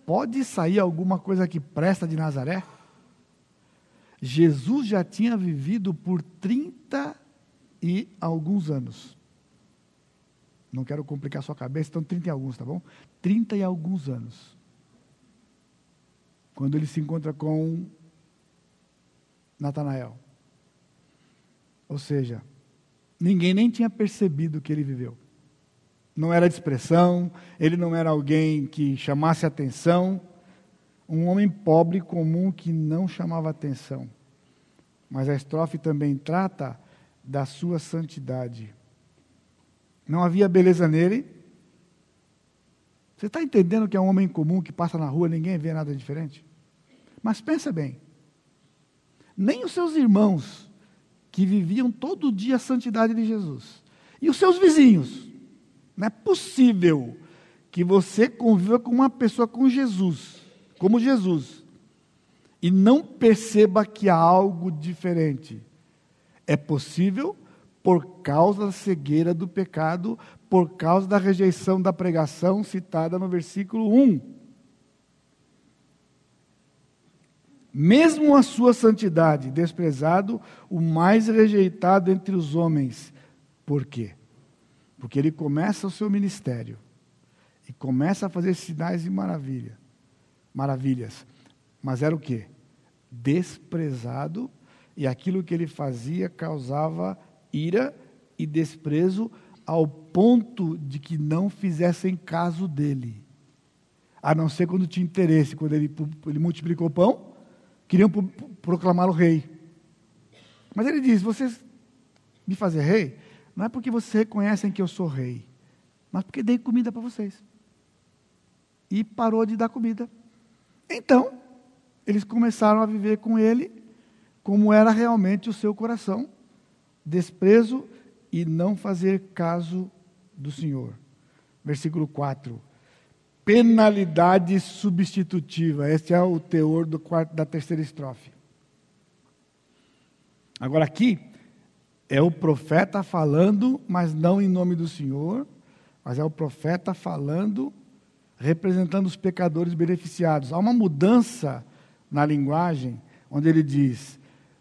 pode sair alguma coisa que presta de Nazaré? Jesus já tinha vivido por 30 e alguns anos. Não quero complicar sua cabeça, então 30 e alguns, tá bom? 30 e alguns anos. Quando ele se encontra com Natanael. Ou seja, ninguém nem tinha percebido que ele viveu não era de expressão, ele não era alguém que chamasse atenção, um homem pobre comum que não chamava atenção. Mas a estrofe também trata da sua santidade. Não havia beleza nele. Você está entendendo que é um homem comum que passa na rua, ninguém vê nada diferente? Mas pensa bem, nem os seus irmãos, que viviam todo dia a santidade de Jesus, e os seus vizinhos, não é possível que você conviva com uma pessoa com Jesus, como Jesus, e não perceba que há algo diferente. É possível por causa da cegueira do pecado, por causa da rejeição da pregação citada no versículo 1. Mesmo a sua santidade, desprezado, o mais rejeitado entre os homens. Por quê? Porque ele começa o seu ministério e começa a fazer sinais e maravilha, maravilhas. Mas era o quê? Desprezado e aquilo que ele fazia causava ira e desprezo ao ponto de que não fizessem caso dele. A não ser quando tinha interesse, quando ele, ele multiplicou o pão, queriam proclamar o rei. Mas ele diz: Vocês me fazer rei? Não é porque vocês reconhecem que eu sou rei, mas porque dei comida para vocês. E parou de dar comida. Então, eles começaram a viver com ele como era realmente o seu coração: desprezo e não fazer caso do Senhor. Versículo 4. Penalidade substitutiva. Este é o teor do quarto, da terceira estrofe. Agora, aqui, é o profeta falando, mas não em nome do Senhor, mas é o profeta falando, representando os pecadores beneficiados. Há uma mudança na linguagem, onde ele diz: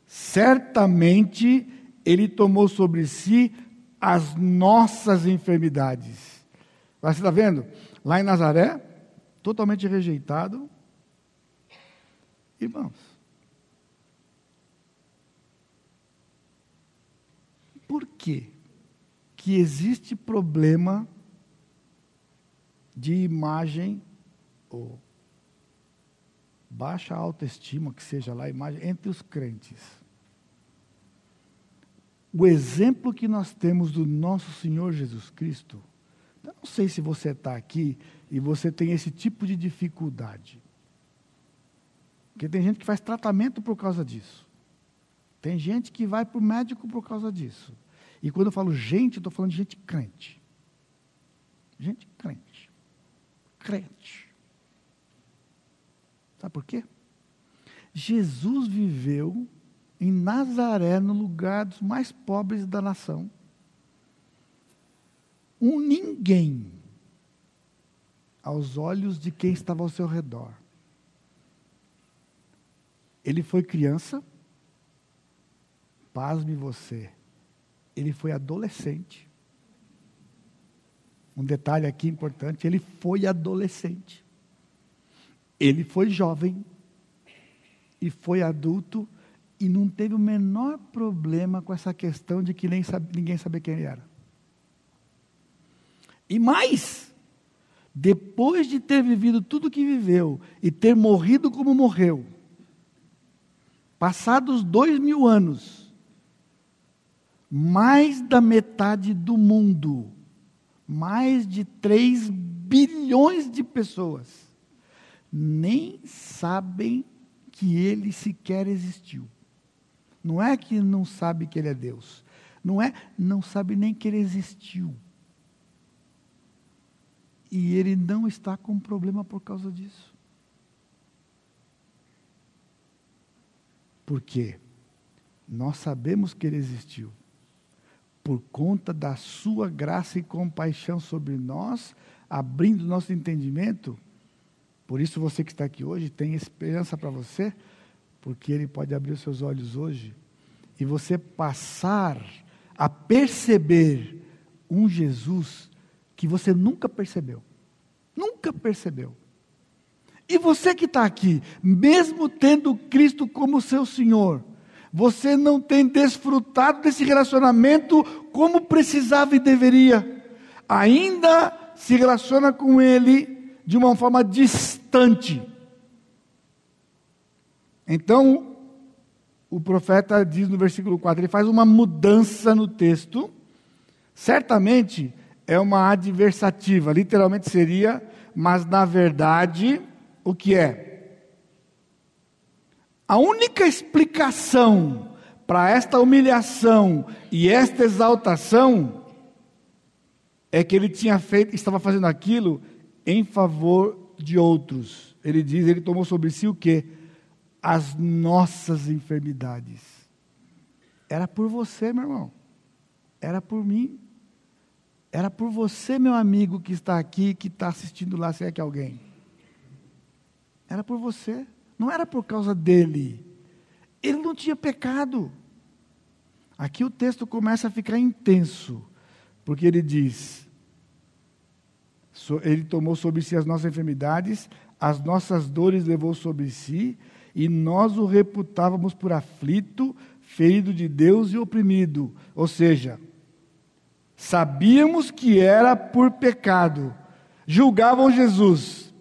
certamente ele tomou sobre si as nossas enfermidades. Você está vendo? Lá em Nazaré, totalmente rejeitado. Irmãos, por quê? que existe problema de imagem ou baixa autoestima, que seja lá, imagem, entre os crentes. O exemplo que nós temos do nosso Senhor Jesus Cristo, eu não sei se você está aqui e você tem esse tipo de dificuldade. Porque tem gente que faz tratamento por causa disso. Tem gente que vai para o médico por causa disso. E quando eu falo gente, estou falando de gente crente. Gente crente. Crente. Sabe por quê? Jesus viveu em Nazaré, no lugar dos mais pobres da nação. Um ninguém aos olhos de quem estava ao seu redor. Ele foi criança, pasme você, ele foi adolescente. Um detalhe aqui importante: ele foi adolescente. Ele foi jovem e foi adulto e não teve o menor problema com essa questão de que nem sabe, ninguém sabia quem ele era. E mais, depois de ter vivido tudo o que viveu e ter morrido como morreu, passados dois mil anos, mais da metade do mundo, mais de três bilhões de pessoas, nem sabem que ele sequer existiu. Não é que não sabe que ele é Deus. Não é, não sabe nem que ele existiu. E ele não está com problema por causa disso. Por quê? Nós sabemos que ele existiu. Por conta da sua graça e compaixão sobre nós, abrindo nosso entendimento. Por isso, você que está aqui hoje tem esperança para você porque Ele pode abrir os seus olhos hoje e você passar a perceber um Jesus que você nunca percebeu. Nunca percebeu. E você que está aqui, mesmo tendo Cristo como seu Senhor, você não tem desfrutado desse relacionamento como precisava e deveria. Ainda se relaciona com Ele de uma forma distante. Então, o profeta diz no versículo 4, ele faz uma mudança no texto. Certamente é uma adversativa, literalmente seria, mas na verdade, o que é? A única explicação para esta humilhação e esta exaltação é que ele tinha feito, estava fazendo aquilo em favor de outros. Ele diz, ele tomou sobre si o quê? As nossas enfermidades. Era por você, meu irmão. Era por mim. Era por você, meu amigo, que está aqui, que está assistindo lá, se é que alguém. Era por você. Não era por causa dele. Ele não tinha pecado. Aqui o texto começa a ficar intenso, porque ele diz: Ele tomou sobre si as nossas enfermidades, as nossas dores levou sobre si, e nós o reputávamos por aflito, ferido de Deus e oprimido. Ou seja, sabíamos que era por pecado. Julgavam Jesus.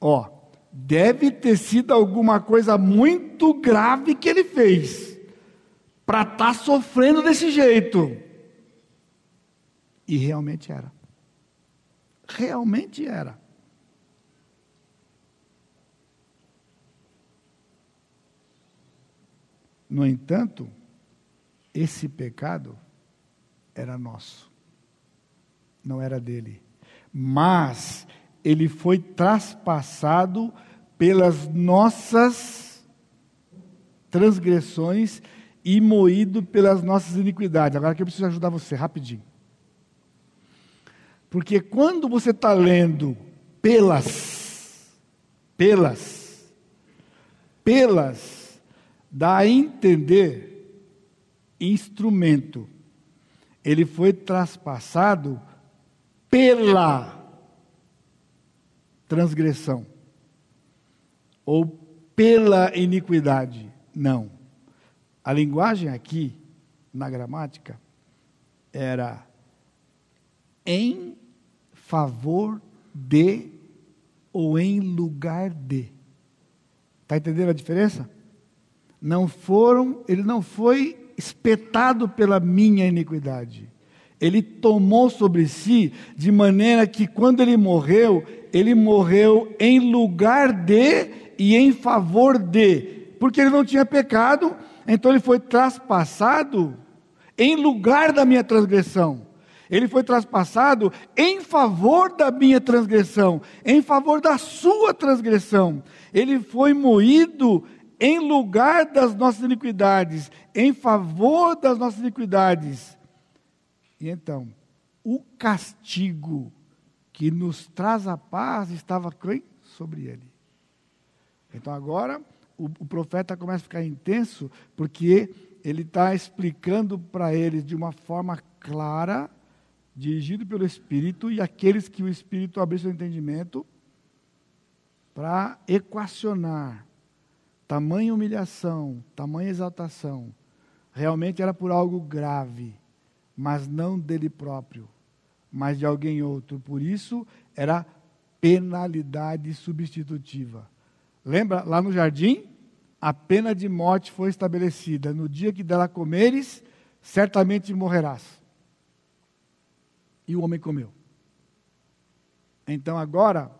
Ó, deve ter sido alguma coisa muito grave que ele fez para estar tá sofrendo desse jeito. E realmente era. Realmente era. No entanto, esse pecado era nosso, não era dele. Mas ele foi traspassado pelas nossas transgressões e moído pelas nossas iniquidades. Agora que eu preciso ajudar você rapidinho. Porque quando você está lendo pelas, pelas, pelas, dá a entender instrumento. Ele foi traspassado pela transgressão ou pela iniquidade. Não. A linguagem aqui, na gramática, era em favor de ou em lugar de. Está entendendo a diferença? Não foram, ele não foi espetado pela minha iniquidade. Ele tomou sobre si, de maneira que quando ele morreu, ele morreu em lugar de e em favor de, porque ele não tinha pecado, então ele foi traspassado em lugar da minha transgressão. Ele foi traspassado em favor da minha transgressão, em favor da sua transgressão. Ele foi moído em lugar das nossas iniquidades, em favor das nossas iniquidades. E então, o castigo que nos traz a paz estava sobre ele. Então agora o, o profeta começa a ficar intenso, porque ele está explicando para eles de uma forma clara, dirigido pelo Espírito, e aqueles que o Espírito abriu seu entendimento, para equacionar tamanha humilhação, tamanha exaltação, realmente era por algo grave, mas não dele próprio, mas de alguém outro. Por isso era penalidade substitutiva. Lembra lá no jardim? A pena de morte foi estabelecida. No dia que dela comeres, certamente morrerás. E o homem comeu. Então agora,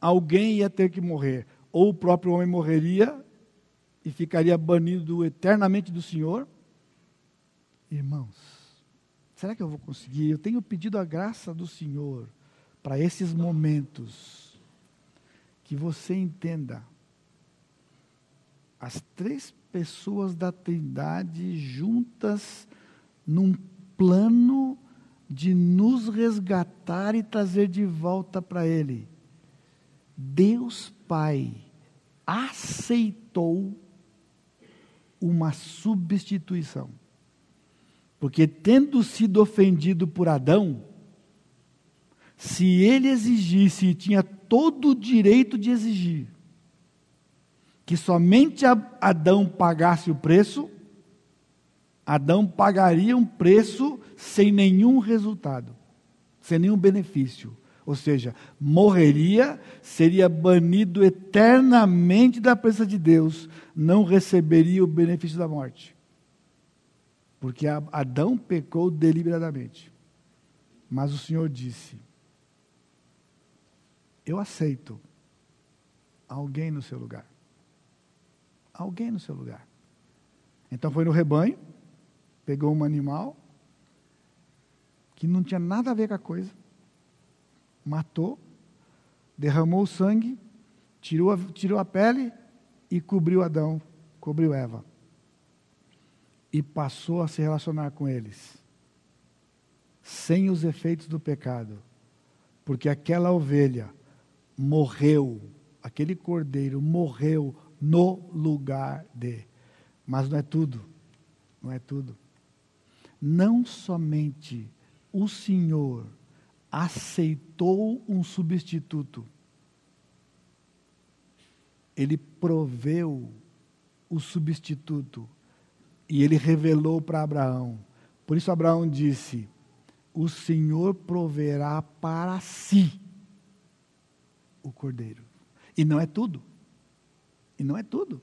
alguém ia ter que morrer. Ou o próprio homem morreria e ficaria banido eternamente do Senhor. Irmãos, será que eu vou conseguir? Eu tenho pedido a graça do Senhor para esses momentos. Que você entenda as três pessoas da Trindade juntas num plano de nos resgatar e trazer de volta para Ele. Deus Pai aceitou uma substituição. Porque, tendo sido ofendido por Adão, se ele exigisse, e tinha todo o direito de exigir, que somente Adão pagasse o preço, Adão pagaria um preço sem nenhum resultado, sem nenhum benefício. Ou seja, morreria, seria banido eternamente da presença de Deus, não receberia o benefício da morte. Porque Adão pecou deliberadamente. Mas o Senhor disse: Eu aceito alguém no seu lugar alguém no seu lugar. Então foi no rebanho, pegou um animal que não tinha nada a ver com a coisa, matou, derramou o sangue, tirou a, tirou a pele e cobriu Adão, cobriu Eva. E passou a se relacionar com eles, sem os efeitos do pecado, porque aquela ovelha morreu, aquele cordeiro morreu no lugar de. Mas não é tudo. Não é tudo. Não somente o Senhor aceitou um substituto, ele proveu o substituto e ele revelou para Abraão. Por isso Abraão disse: O Senhor proverá para si o cordeiro. E não é tudo. E não é tudo.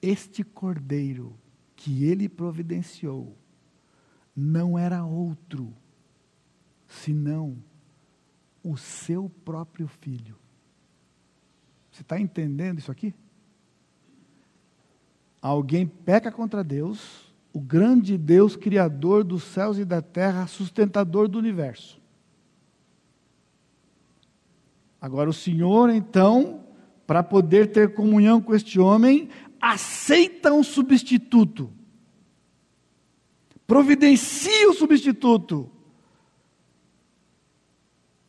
Este cordeiro que ele providenciou não era outro senão o seu próprio filho. Você está entendendo isso aqui? Alguém peca contra Deus, o grande Deus, Criador dos céus e da terra, sustentador do universo. Agora, o Senhor, então, para poder ter comunhão com este homem, aceita um substituto. Providencia o substituto.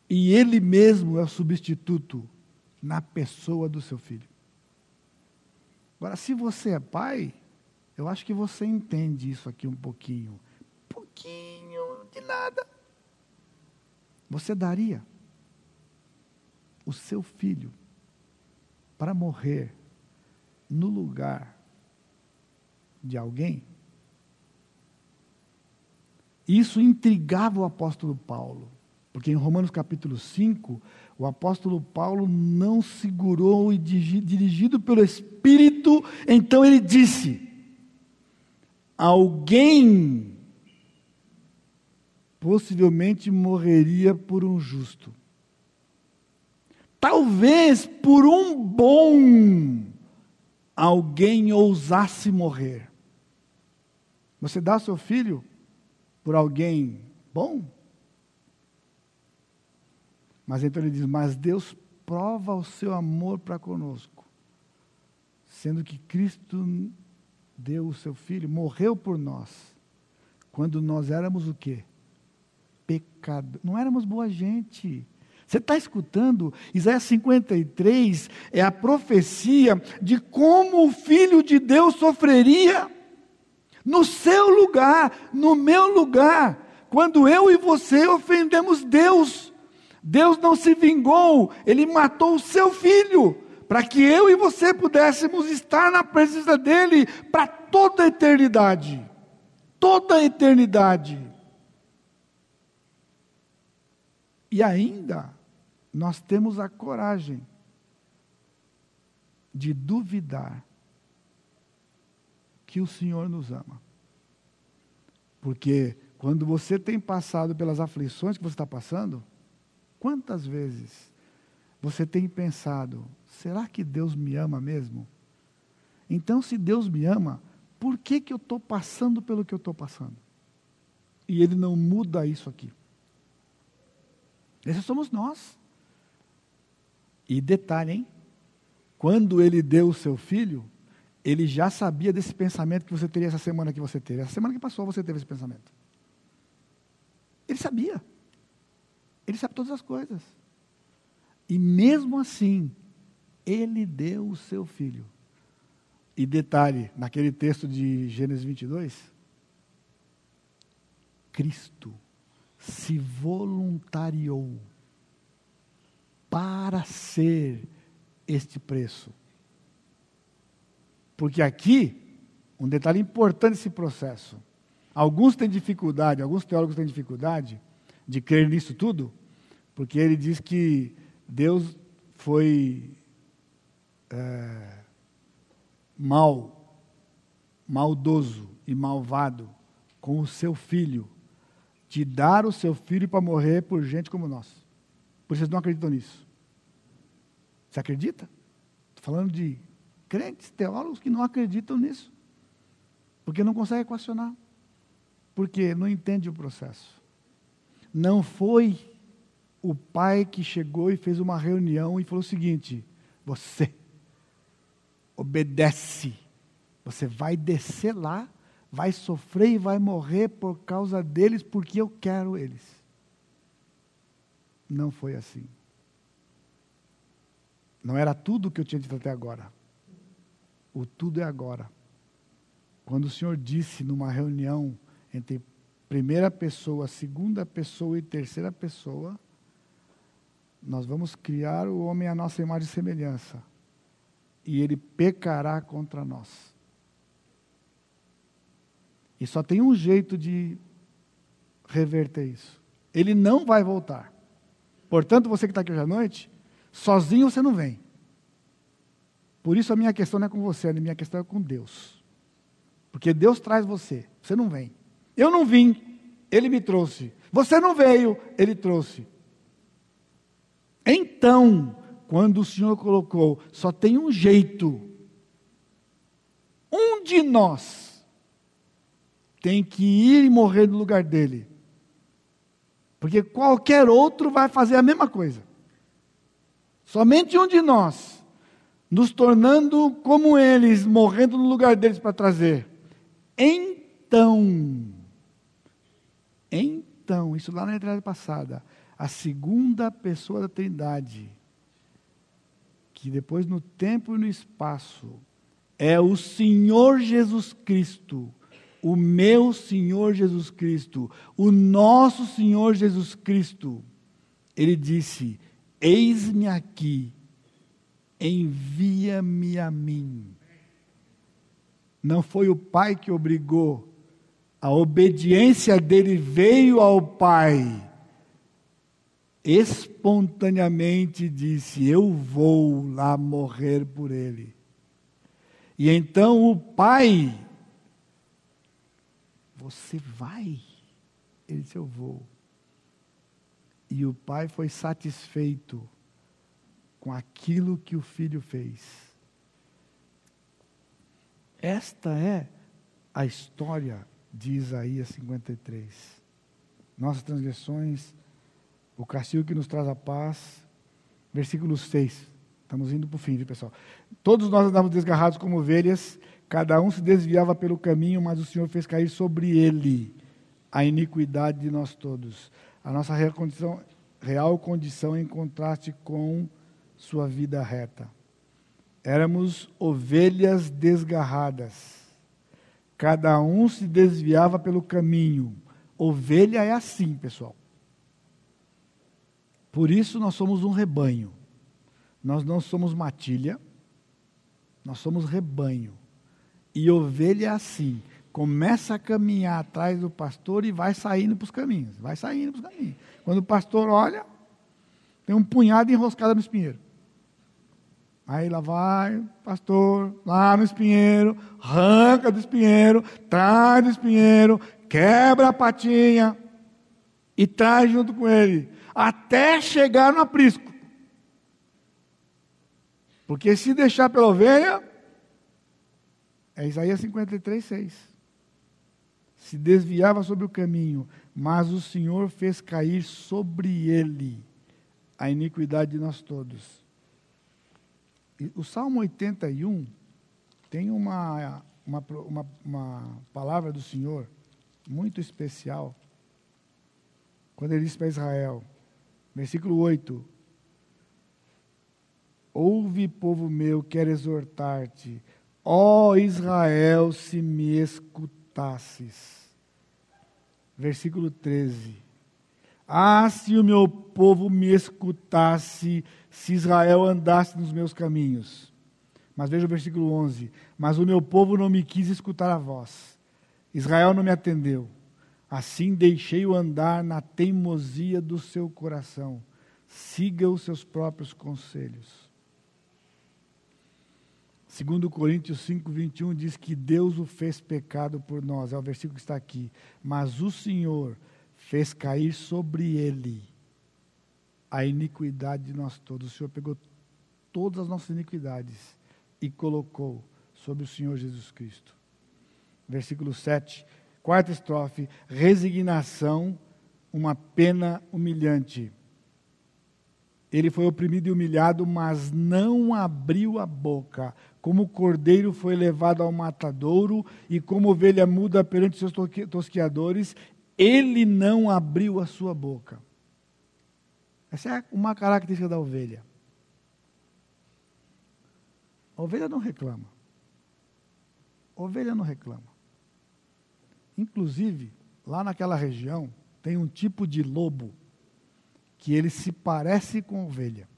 E ele mesmo é o substituto na pessoa do seu filho. Agora, se você é pai, eu acho que você entende isso aqui um pouquinho. Pouquinho de nada. Você daria o seu filho para morrer no lugar de alguém, isso intrigava o apóstolo Paulo, porque em Romanos capítulo 5, o apóstolo Paulo não segurou e dirigido pelo Espírito, então ele disse: alguém possivelmente morreria por um justo. talvez por um bom alguém ousasse morrer. Você dá seu filho por alguém bom? Mas então ele diz: Mas Deus prova o seu amor para conosco, sendo que Cristo deu o seu filho, morreu por nós, quando nós éramos o quê? Pecado. Não éramos boa gente. Você está escutando? Isaías 53 é a profecia de como o Filho de Deus sofreria no seu lugar, no meu lugar, quando eu e você ofendemos Deus. Deus não se vingou, ele matou o seu filho, para que eu e você pudéssemos estar na presença dele para toda a eternidade. Toda a eternidade. E ainda, nós temos a coragem de duvidar que o Senhor nos ama. Porque quando você tem passado pelas aflições que você está passando, Quantas vezes você tem pensado, será que Deus me ama mesmo? Então, se Deus me ama, por que, que eu estou passando pelo que eu estou passando? E Ele não muda isso aqui. Esses somos nós. E detalhe, hein? Quando Ele deu o seu filho, Ele já sabia desse pensamento que você teria essa semana que você teve. Essa semana que passou, você teve esse pensamento. Ele sabia. Ele sabe todas as coisas. E mesmo assim, ele deu o seu filho. E detalhe, naquele texto de Gênesis 22, Cristo se voluntariou para ser este preço. Porque aqui, um detalhe importante desse processo. Alguns têm dificuldade, alguns teólogos têm dificuldade de crer nisso tudo, porque ele diz que Deus foi é, mal, maldoso e malvado com o seu filho, de dar o seu filho para morrer por gente como nós. Por vocês não acreditam nisso. Você acredita? Estou falando de crentes, teólogos que não acreditam nisso. Porque não conseguem equacionar. Porque não entende o processo. Não foi o pai que chegou e fez uma reunião e falou o seguinte: você obedece, você vai descer lá, vai sofrer e vai morrer por causa deles, porque eu quero eles. Não foi assim. Não era tudo o que eu tinha dito até agora. O tudo é agora. Quando o Senhor disse numa reunião entre primeira pessoa, segunda pessoa e terceira pessoa, nós vamos criar o homem à nossa imagem e semelhança, e ele pecará contra nós. E só tem um jeito de reverter isso. Ele não vai voltar. Portanto, você que está aqui hoje à noite, sozinho você não vem. Por isso a minha questão não é com você, a minha questão é com Deus. Porque Deus traz você, você não vem. Eu não vim, ele me trouxe. Você não veio, ele trouxe. Então, quando o Senhor colocou, só tem um jeito. Um de nós tem que ir e morrer no lugar dele. Porque qualquer outro vai fazer a mesma coisa. Somente um de nós, nos tornando como eles, morrendo no lugar deles para trazer. Então, então, isso lá na entrada passada, a segunda pessoa da Trindade, que depois no tempo e no espaço é o Senhor Jesus Cristo, o meu Senhor Jesus Cristo, o nosso Senhor Jesus Cristo. Ele disse: Eis-me aqui, envia-me a mim. Não foi o Pai que obrigou a obediência dele veio ao Pai. Espontaneamente disse: Eu vou lá morrer por ele. E então o Pai, você vai? Ele disse: Eu vou. E o Pai foi satisfeito com aquilo que o filho fez. Esta é a história de Isaías 53. Nossas transgressões, o castigo que nos traz a paz. Versículo 6. Estamos indo para o fim, viu, pessoal? Todos nós andávamos desgarrados como ovelhas, cada um se desviava pelo caminho, mas o Senhor fez cair sobre ele a iniquidade de nós todos. A nossa real condição, real condição em contraste com sua vida reta. Éramos ovelhas desgarradas. Cada um se desviava pelo caminho. Ovelha é assim, pessoal. Por isso nós somos um rebanho. Nós não somos matilha, nós somos rebanho. E ovelha é assim, começa a caminhar atrás do pastor e vai saindo para os caminhos, vai saindo para os caminhos. Quando o pastor olha, tem um punhado enroscado no espinheiro. Aí lá vai, pastor, lá no espinheiro, arranca do espinheiro, traz do espinheiro, quebra a patinha e traz junto com ele, até chegar no aprisco. Porque se deixar pela ovelha, é Isaías 53, 6. Se desviava sobre o caminho, mas o Senhor fez cair sobre ele a iniquidade de nós todos. O Salmo 81 tem uma, uma, uma, uma palavra do Senhor muito especial. Quando ele diz para Israel, versículo 8: Ouve, povo meu, quero exortar-te, ó Israel, se me escutasses. Versículo 13: Ah, se o meu povo me escutasse, se Israel andasse nos meus caminhos. Mas veja o versículo 11: Mas o meu povo não me quis escutar a voz, Israel não me atendeu. Assim deixei-o andar na teimosia do seu coração. Siga os seus próprios conselhos. Segundo Coríntios 5, 21 diz que Deus o fez pecado por nós. É o versículo que está aqui. Mas o Senhor fez cair sobre ele a iniquidade de nós todos. O Senhor pegou todas as nossas iniquidades e colocou sobre o Senhor Jesus Cristo. Versículo 7, quarta estrofe: resignação, uma pena humilhante. Ele foi oprimido e humilhado, mas não abriu a boca. Como o cordeiro foi levado ao matadouro, e como ovelha muda perante seus tosqueadores, ele não abriu a sua boca. Essa é uma característica da ovelha. A ovelha não reclama. A ovelha não reclama. Inclusive, lá naquela região, tem um tipo de lobo que ele se parece com ovelha.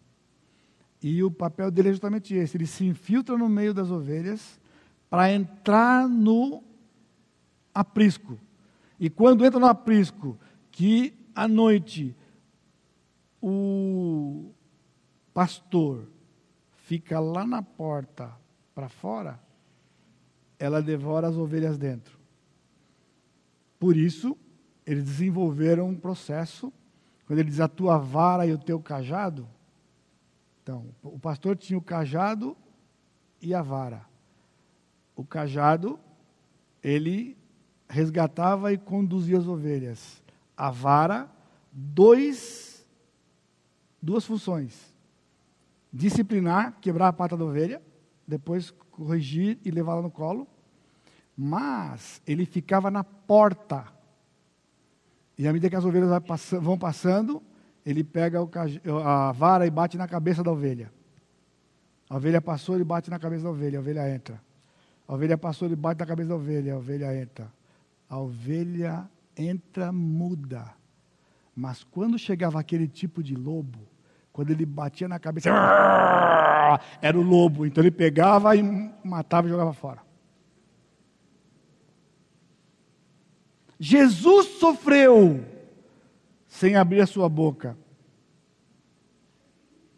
E o papel dele é justamente esse: ele se infiltra no meio das ovelhas para entrar no aprisco. E quando entra no aprisco, que à noite o pastor fica lá na porta para fora, ela devora as ovelhas dentro. Por isso, eles desenvolveram um processo, quando ele diz a tua vara e o teu cajado. Então, o pastor tinha o cajado e a vara. O cajado, ele resgatava e conduzia as ovelhas. A vara, dois duas funções: disciplinar, quebrar a pata da ovelha, depois corrigir e levá-la no colo. Mas ele ficava na porta. E à medida que as ovelhas vão passando, ele pega a vara e bate na cabeça da ovelha. A ovelha passou, ele bate na cabeça da ovelha, a ovelha entra. A ovelha passou, ele bate na cabeça da ovelha, a ovelha entra. A ovelha entra muda. Mas quando chegava aquele tipo de lobo, quando ele batia na cabeça, era o lobo. Então ele pegava e matava e jogava fora. Jesus sofreu sem abrir a sua boca.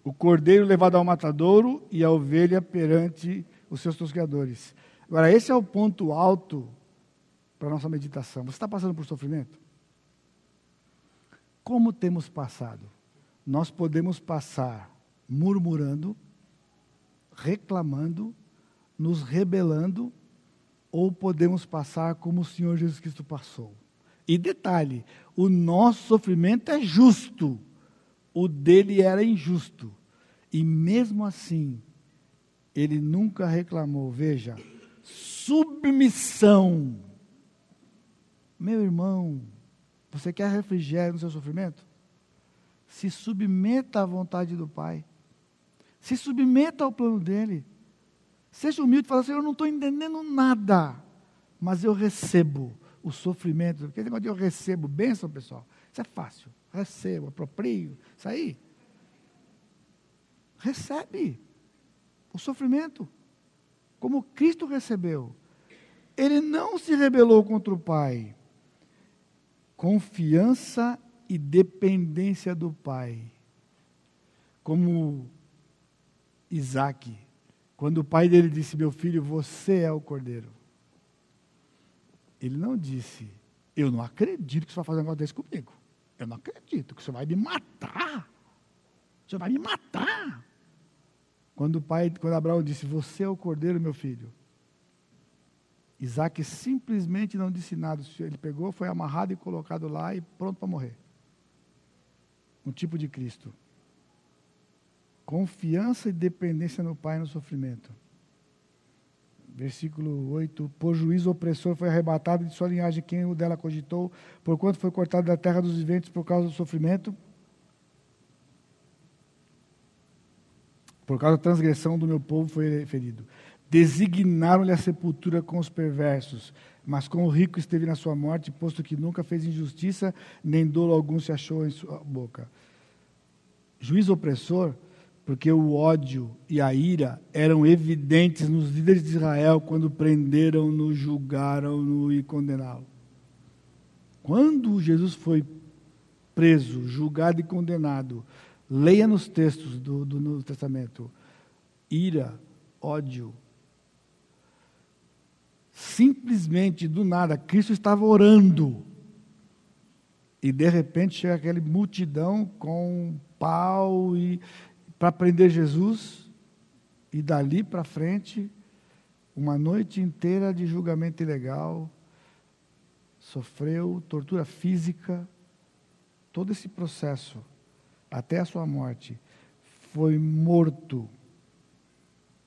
O cordeiro levado ao matadouro e a ovelha perante os seus tosqueadores. Agora, esse é o ponto alto para a nossa meditação. Você está passando por sofrimento? como temos passado, nós podemos passar murmurando, reclamando, nos rebelando, ou podemos passar como o Senhor Jesus Cristo passou. E detalhe: o nosso sofrimento é justo, o dele era injusto. E mesmo assim, ele nunca reclamou. Veja, submissão. Meu irmão, você quer refrigério no seu sofrimento? Se submeta à vontade do Pai. Se submeta ao plano dele. Seja humilde e fala assim: Eu não estou entendendo nada, mas eu recebo o sofrimento. Porque negócio de eu recebo bênção, pessoal, isso é fácil. Recebo, aproprio, isso aí. Recebe o sofrimento, como Cristo recebeu. Ele não se rebelou contra o Pai. Confiança e dependência do Pai. Como Isaac, quando o pai dele disse: Meu filho, você é o cordeiro. Ele não disse: Eu não acredito que você vai fazer um negócio desse comigo. Eu não acredito que você vai me matar. Você vai me matar. Quando o pai, quando Abraão disse: Você é o cordeiro, meu filho. Isaac simplesmente não disse nada. Ele pegou, foi amarrado e colocado lá e pronto para morrer. Um tipo de Cristo. Confiança e dependência no Pai no sofrimento. Versículo 8: Por juízo opressor foi arrebatado de sua linhagem quem o dela cogitou, porquanto foi cortado da terra dos viventes por causa do sofrimento. Por causa da transgressão do meu povo foi ferido. Designaram-lhe a sepultura com os perversos, mas com o rico esteve na sua morte, posto que nunca fez injustiça, nem dolo algum se achou em sua boca. Juiz opressor porque o ódio e a ira eram evidentes nos líderes de Israel quando prenderam-no, julgaram-no e condenaram. Quando Jesus foi preso, julgado e condenado, leia nos textos do, do Novo Testamento: ira, ódio. Simplesmente do nada, Cristo estava orando. E de repente chega aquela multidão com pau e para prender Jesus e dali para frente, uma noite inteira de julgamento ilegal, sofreu tortura física, todo esse processo, até a sua morte, foi morto.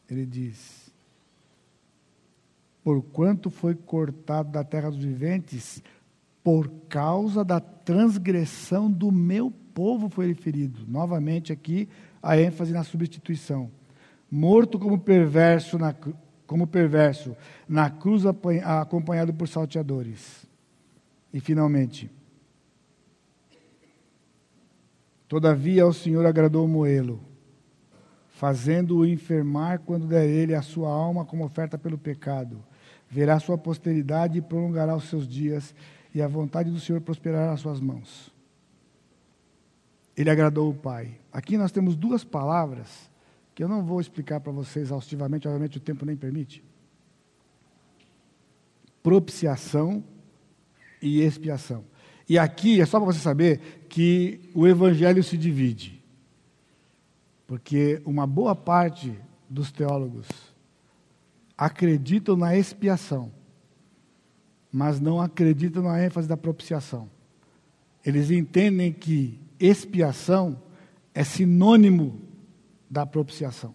Ele diz: Porquanto foi cortado da terra dos viventes, por causa da transgressão do meu povo foi ele ferido. Novamente aqui, a ênfase na substituição. Morto como perverso na, como perverso, na cruz acompanhado por salteadores. E finalmente, todavia ao Senhor agradou moê-lo, fazendo-o enfermar quando der ele a sua alma como oferta pelo pecado. Verá sua posteridade e prolongará os seus dias, e a vontade do Senhor prosperará nas suas mãos ele agradou o Pai. Aqui nós temos duas palavras que eu não vou explicar para vocês exaustivamente, obviamente o tempo nem permite. Propiciação e expiação. E aqui é só para você saber que o evangelho se divide. Porque uma boa parte dos teólogos acreditam na expiação, mas não acreditam na ênfase da propiciação. Eles entendem que expiação é sinônimo da propiciação.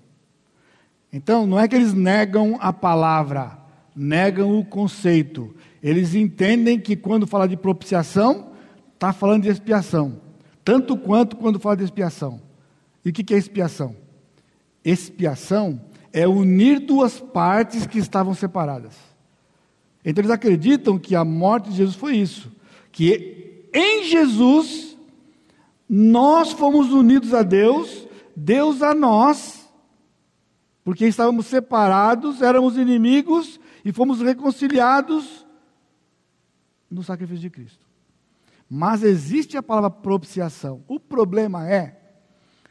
Então, não é que eles negam a palavra, negam o conceito. Eles entendem que quando fala de propiciação, está falando de expiação. Tanto quanto quando fala de expiação. E o que é expiação? Expiação é unir duas partes que estavam separadas. Então eles acreditam que a morte de Jesus foi isso. Que em Jesus nós fomos unidos a Deus, Deus a nós, porque estávamos separados, éramos inimigos e fomos reconciliados no sacrifício de Cristo. Mas existe a palavra propiciação. O problema é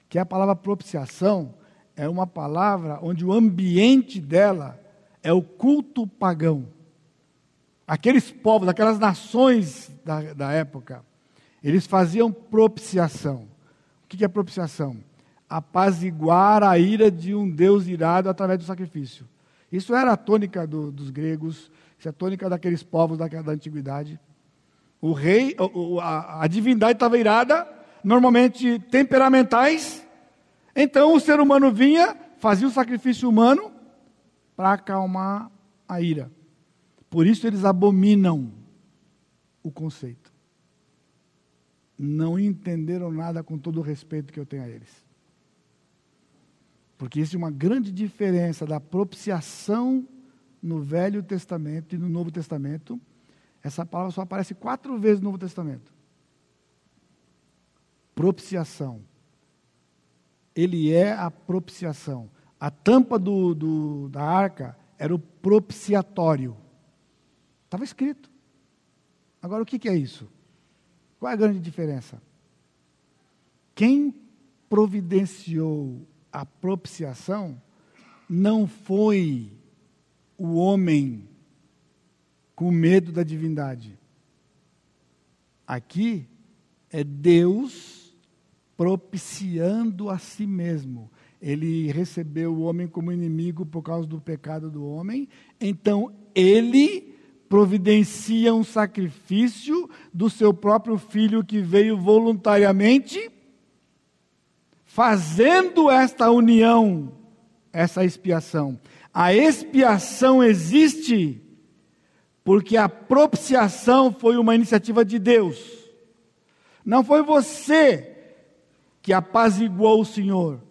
que a palavra propiciação é uma palavra onde o ambiente dela é o culto pagão. Aqueles povos, aquelas nações da, da época, eles faziam propiciação. O que é propiciação? apaziguar a ira de um Deus irado através do sacrifício. Isso era a tônica do, dos gregos, isso é a tônica daqueles povos da, da antiguidade. O rei, a, a divindade estava irada, normalmente temperamentais, então o ser humano vinha, fazia o sacrifício humano para acalmar a ira. Por isso eles abominam o conceito. Não entenderam nada com todo o respeito que eu tenho a eles. Porque existe uma grande diferença da propiciação no Velho Testamento e no Novo Testamento. Essa palavra só aparece quatro vezes no Novo Testamento. Propiciação. Ele é a propiciação. A tampa do, do, da arca era o propiciatório. Estava escrito. Agora, o que, que é isso? Qual é a grande diferença? Quem providenciou a propiciação não foi o homem com medo da divindade. Aqui é Deus propiciando a si mesmo. Ele recebeu o homem como inimigo por causa do pecado do homem, então ele providencia um sacrifício do seu próprio filho que veio voluntariamente fazendo esta união, essa expiação. A expiação existe porque a propiciação foi uma iniciativa de Deus. Não foi você que apaziguou o Senhor.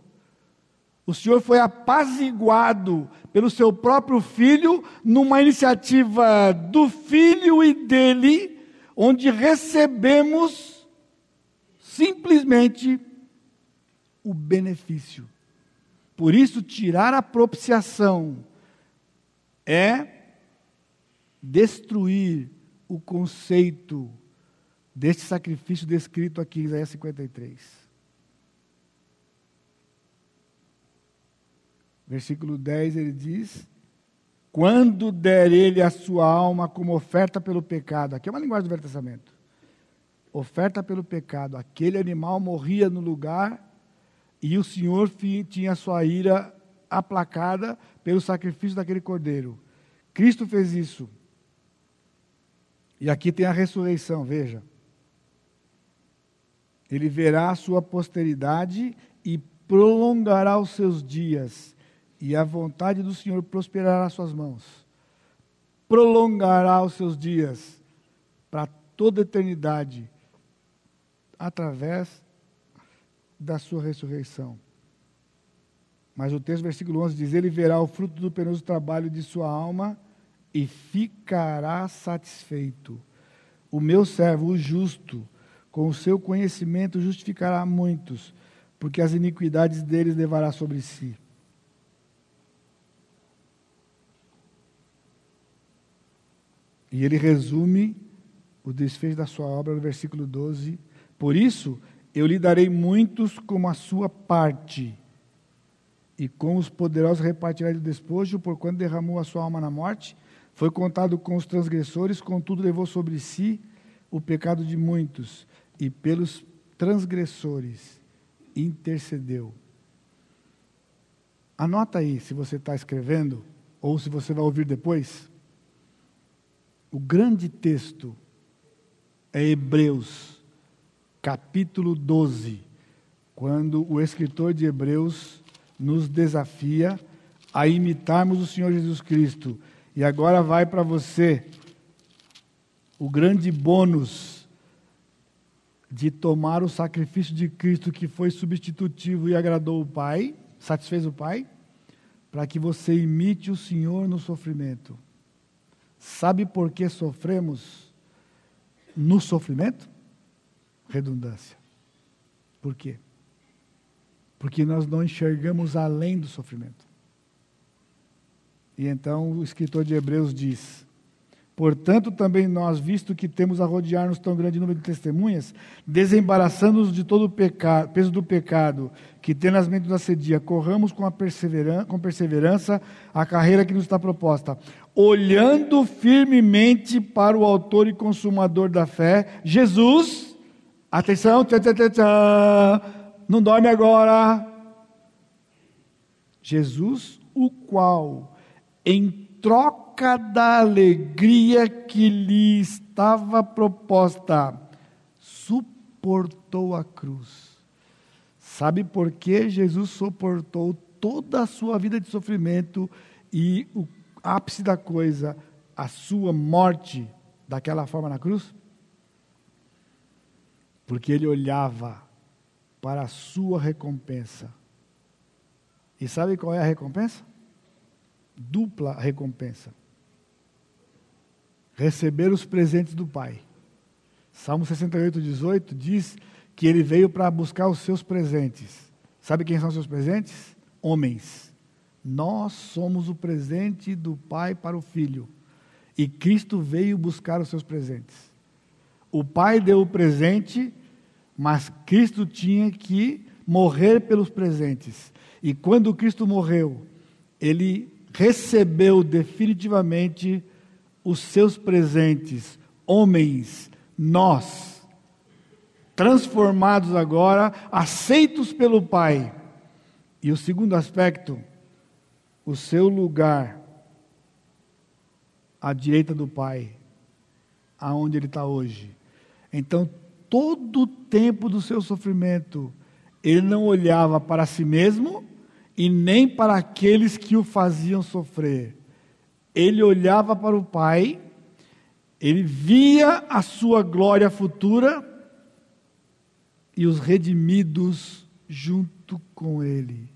O Senhor foi apaziguado pelo seu próprio filho numa iniciativa do filho e dele, onde recebemos simplesmente o benefício. Por isso, tirar a propiciação é destruir o conceito deste sacrifício descrito aqui em Isaías 53. Versículo 10 ele diz: Quando der ele a sua alma como oferta pelo pecado, aqui é uma linguagem do Velho Testamento. Oferta pelo pecado, aquele animal morria no lugar e o Senhor tinha sua ira aplacada pelo sacrifício daquele cordeiro. Cristo fez isso. E aqui tem a ressurreição, veja. Ele verá a sua posteridade e prolongará os seus dias, e a vontade do Senhor prosperará as suas mãos. Prolongará os seus dias para toda eternidade, através da sua ressurreição. Mas o texto, versículo 11, diz: Ele verá o fruto do penoso trabalho de sua alma e ficará satisfeito. O meu servo, o justo, com o seu conhecimento justificará muitos, porque as iniquidades deles levará sobre si. E ele resume o desfecho da sua obra no versículo 12. Por isso, eu lhe darei muitos como a sua parte, e com os poderosos repartirá o despojo, por quando derramou a sua alma na morte, foi contado com os transgressores, contudo levou sobre si o pecado de muitos, e pelos transgressores intercedeu. Anota aí, se você está escrevendo, ou se você vai ouvir depois. O grande texto é Hebreus capítulo 12, quando o escritor de Hebreus nos desafia a imitarmos o Senhor Jesus Cristo. E agora vai para você o grande bônus de tomar o sacrifício de Cristo que foi substitutivo e agradou o Pai, satisfez o Pai, para que você imite o Senhor no sofrimento. Sabe por que sofremos no sofrimento? redundância. Por quê? Porque nós não enxergamos além do sofrimento. E então o escritor de Hebreus diz: Portanto, também nós, visto que temos a rodear-nos tão grande número de testemunhas, desembaraçando-nos de todo o pecado, peso do pecado que tenazmente nos assedia, corramos com, perseverança, com perseverança a carreira que nos está proposta, olhando firmemente para o autor e consumador da fé, Jesus, Atenção, não dorme agora. Jesus, o qual, em troca da alegria que lhe estava proposta, suportou a cruz. Sabe por que Jesus suportou toda a sua vida de sofrimento e o ápice da coisa, a sua morte daquela forma na cruz? Porque ele olhava para a sua recompensa. E sabe qual é a recompensa? Dupla recompensa. Receber os presentes do Pai. Salmo 68, 18 diz que ele veio para buscar os seus presentes. Sabe quem são os seus presentes? Homens. Nós somos o presente do Pai para o Filho. E Cristo veio buscar os seus presentes. O Pai deu o presente, mas Cristo tinha que morrer pelos presentes. E quando Cristo morreu, ele recebeu definitivamente os seus presentes, homens, nós, transformados agora, aceitos pelo Pai. E o segundo aspecto, o seu lugar à direita do Pai, aonde ele está hoje. Então, todo o tempo do seu sofrimento, ele não olhava para si mesmo e nem para aqueles que o faziam sofrer. Ele olhava para o Pai ele via a sua glória futura e os redimidos junto com ele.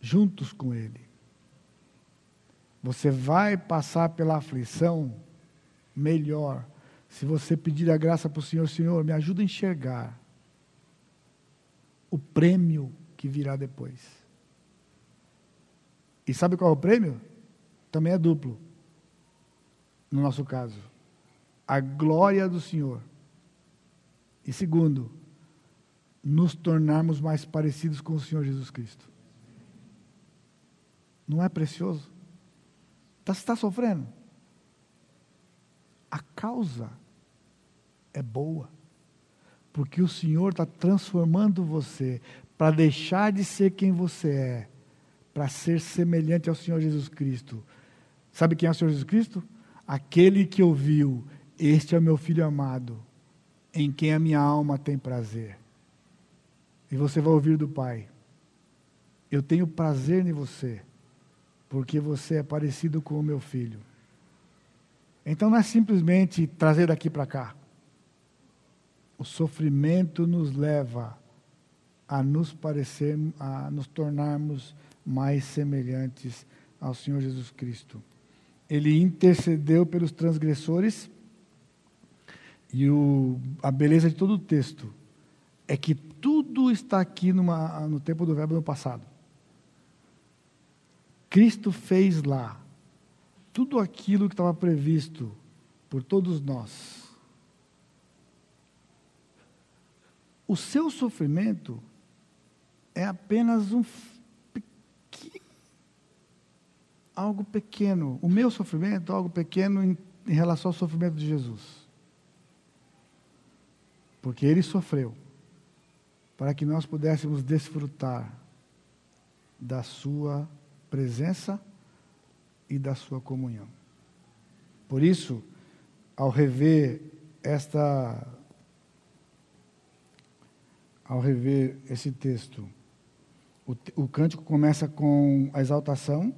Juntos com ele. Você vai passar pela aflição melhor se você pedir a graça para o Senhor, Senhor, me ajuda a enxergar o prêmio que virá depois. E sabe qual é o prêmio? Também é duplo no nosso caso, a glória do Senhor. E segundo, nos tornarmos mais parecidos com o Senhor Jesus Cristo. Não é precioso? Tá, está sofrendo? A causa é boa, porque o Senhor está transformando você para deixar de ser quem você é, para ser semelhante ao Senhor Jesus Cristo. Sabe quem é o Senhor Jesus Cristo? Aquele que ouviu, este é o meu filho amado, em quem a minha alma tem prazer. E você vai ouvir do Pai: Eu tenho prazer em você, porque você é parecido com o meu filho. Então não é simplesmente trazer daqui para cá. O sofrimento nos leva a nos parecer, a nos tornarmos mais semelhantes ao Senhor Jesus Cristo ele intercedeu pelos transgressores. E o, a beleza de todo o texto é que tudo está aqui numa, no tempo do verbo no passado. Cristo fez lá tudo aquilo que estava previsto por todos nós. O seu sofrimento é apenas um algo pequeno. O meu sofrimento, algo pequeno em, em relação ao sofrimento de Jesus. Porque ele sofreu para que nós pudéssemos desfrutar da sua presença e da sua comunhão. Por isso, ao rever esta ao rever esse texto, o, o cântico começa com a exaltação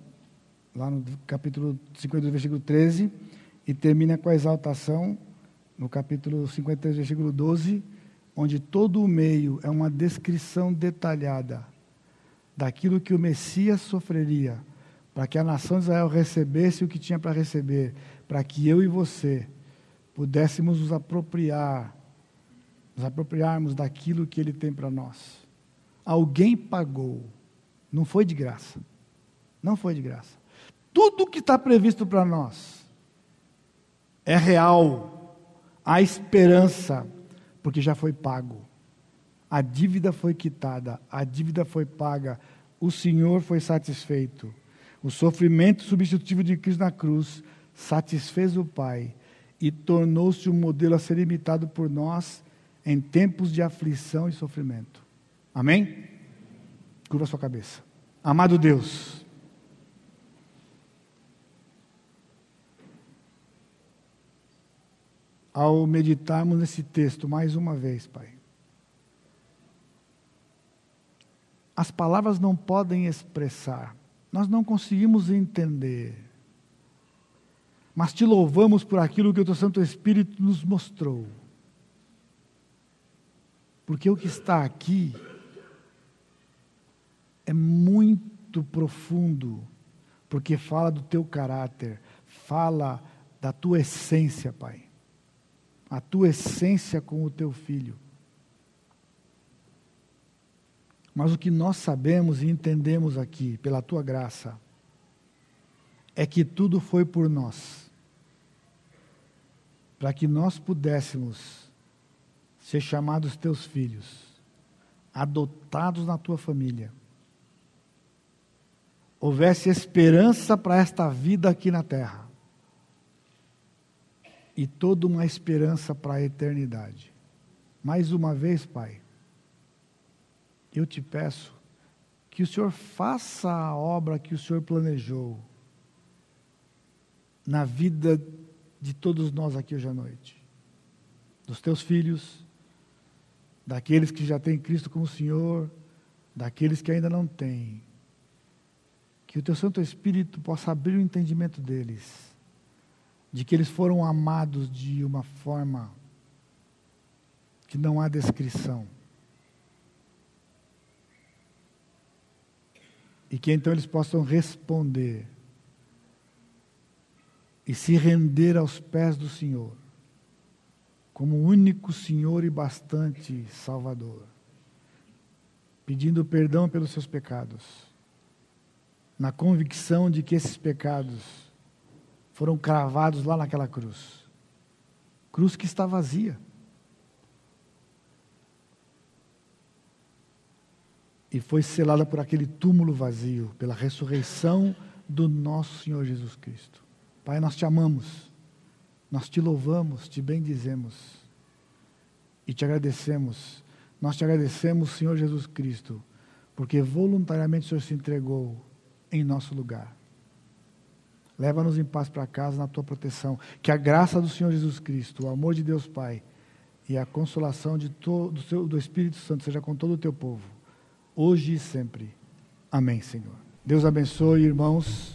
lá no capítulo 52, versículo 13, e termina com a exaltação, no capítulo 53, versículo 12, onde todo o meio é uma descrição detalhada daquilo que o Messias sofreria, para que a nação de Israel recebesse o que tinha para receber, para que eu e você pudéssemos nos apropriar, nos apropriarmos daquilo que ele tem para nós. Alguém pagou, não foi de graça. Não foi de graça. Tudo que está previsto para nós é real. Há esperança, porque já foi pago. A dívida foi quitada, a dívida foi paga, o Senhor foi satisfeito. O sofrimento substitutivo de Cristo na cruz satisfez o Pai e tornou-se um modelo a ser imitado por nós em tempos de aflição e sofrimento. Amém? Curva sua cabeça. Amado Deus, ao meditarmos nesse texto mais uma vez, Pai, as palavras não podem expressar, nós não conseguimos entender, mas te louvamos por aquilo que o teu Santo Espírito nos mostrou. Porque o que está aqui é muito profundo, porque fala do teu caráter, fala da tua essência, Pai. A tua essência com o teu filho. Mas o que nós sabemos e entendemos aqui, pela tua graça, é que tudo foi por nós, para que nós pudéssemos ser chamados teus filhos, adotados na tua família, houvesse esperança para esta vida aqui na terra e toda uma esperança para a eternidade. Mais uma vez, Pai, eu te peço que o Senhor faça a obra que o Senhor planejou na vida de todos nós aqui hoje à noite, dos teus filhos, daqueles que já têm Cristo como Senhor, daqueles que ainda não têm. Que o teu Santo Espírito possa abrir o entendimento deles, de que eles foram amados de uma forma que não há descrição. E que então eles possam responder e se render aos pés do Senhor, como único Senhor e bastante Salvador, pedindo perdão pelos seus pecados, na convicção de que esses pecados foram cravados lá naquela cruz cruz que está vazia. e foi selada por aquele túmulo vazio, pela ressurreição do nosso Senhor Jesus Cristo. Pai, nós te amamos, nós te louvamos, te bendizemos e te agradecemos. Nós te agradecemos, Senhor Jesus Cristo, porque voluntariamente o Senhor se entregou em nosso lugar. Leva-nos em paz para casa na tua proteção. Que a graça do Senhor Jesus Cristo, o amor de Deus Pai e a consolação de do, seu, do Espírito Santo seja com todo o teu povo hoje e sempre. Amém, Senhor. Deus abençoe, irmãos.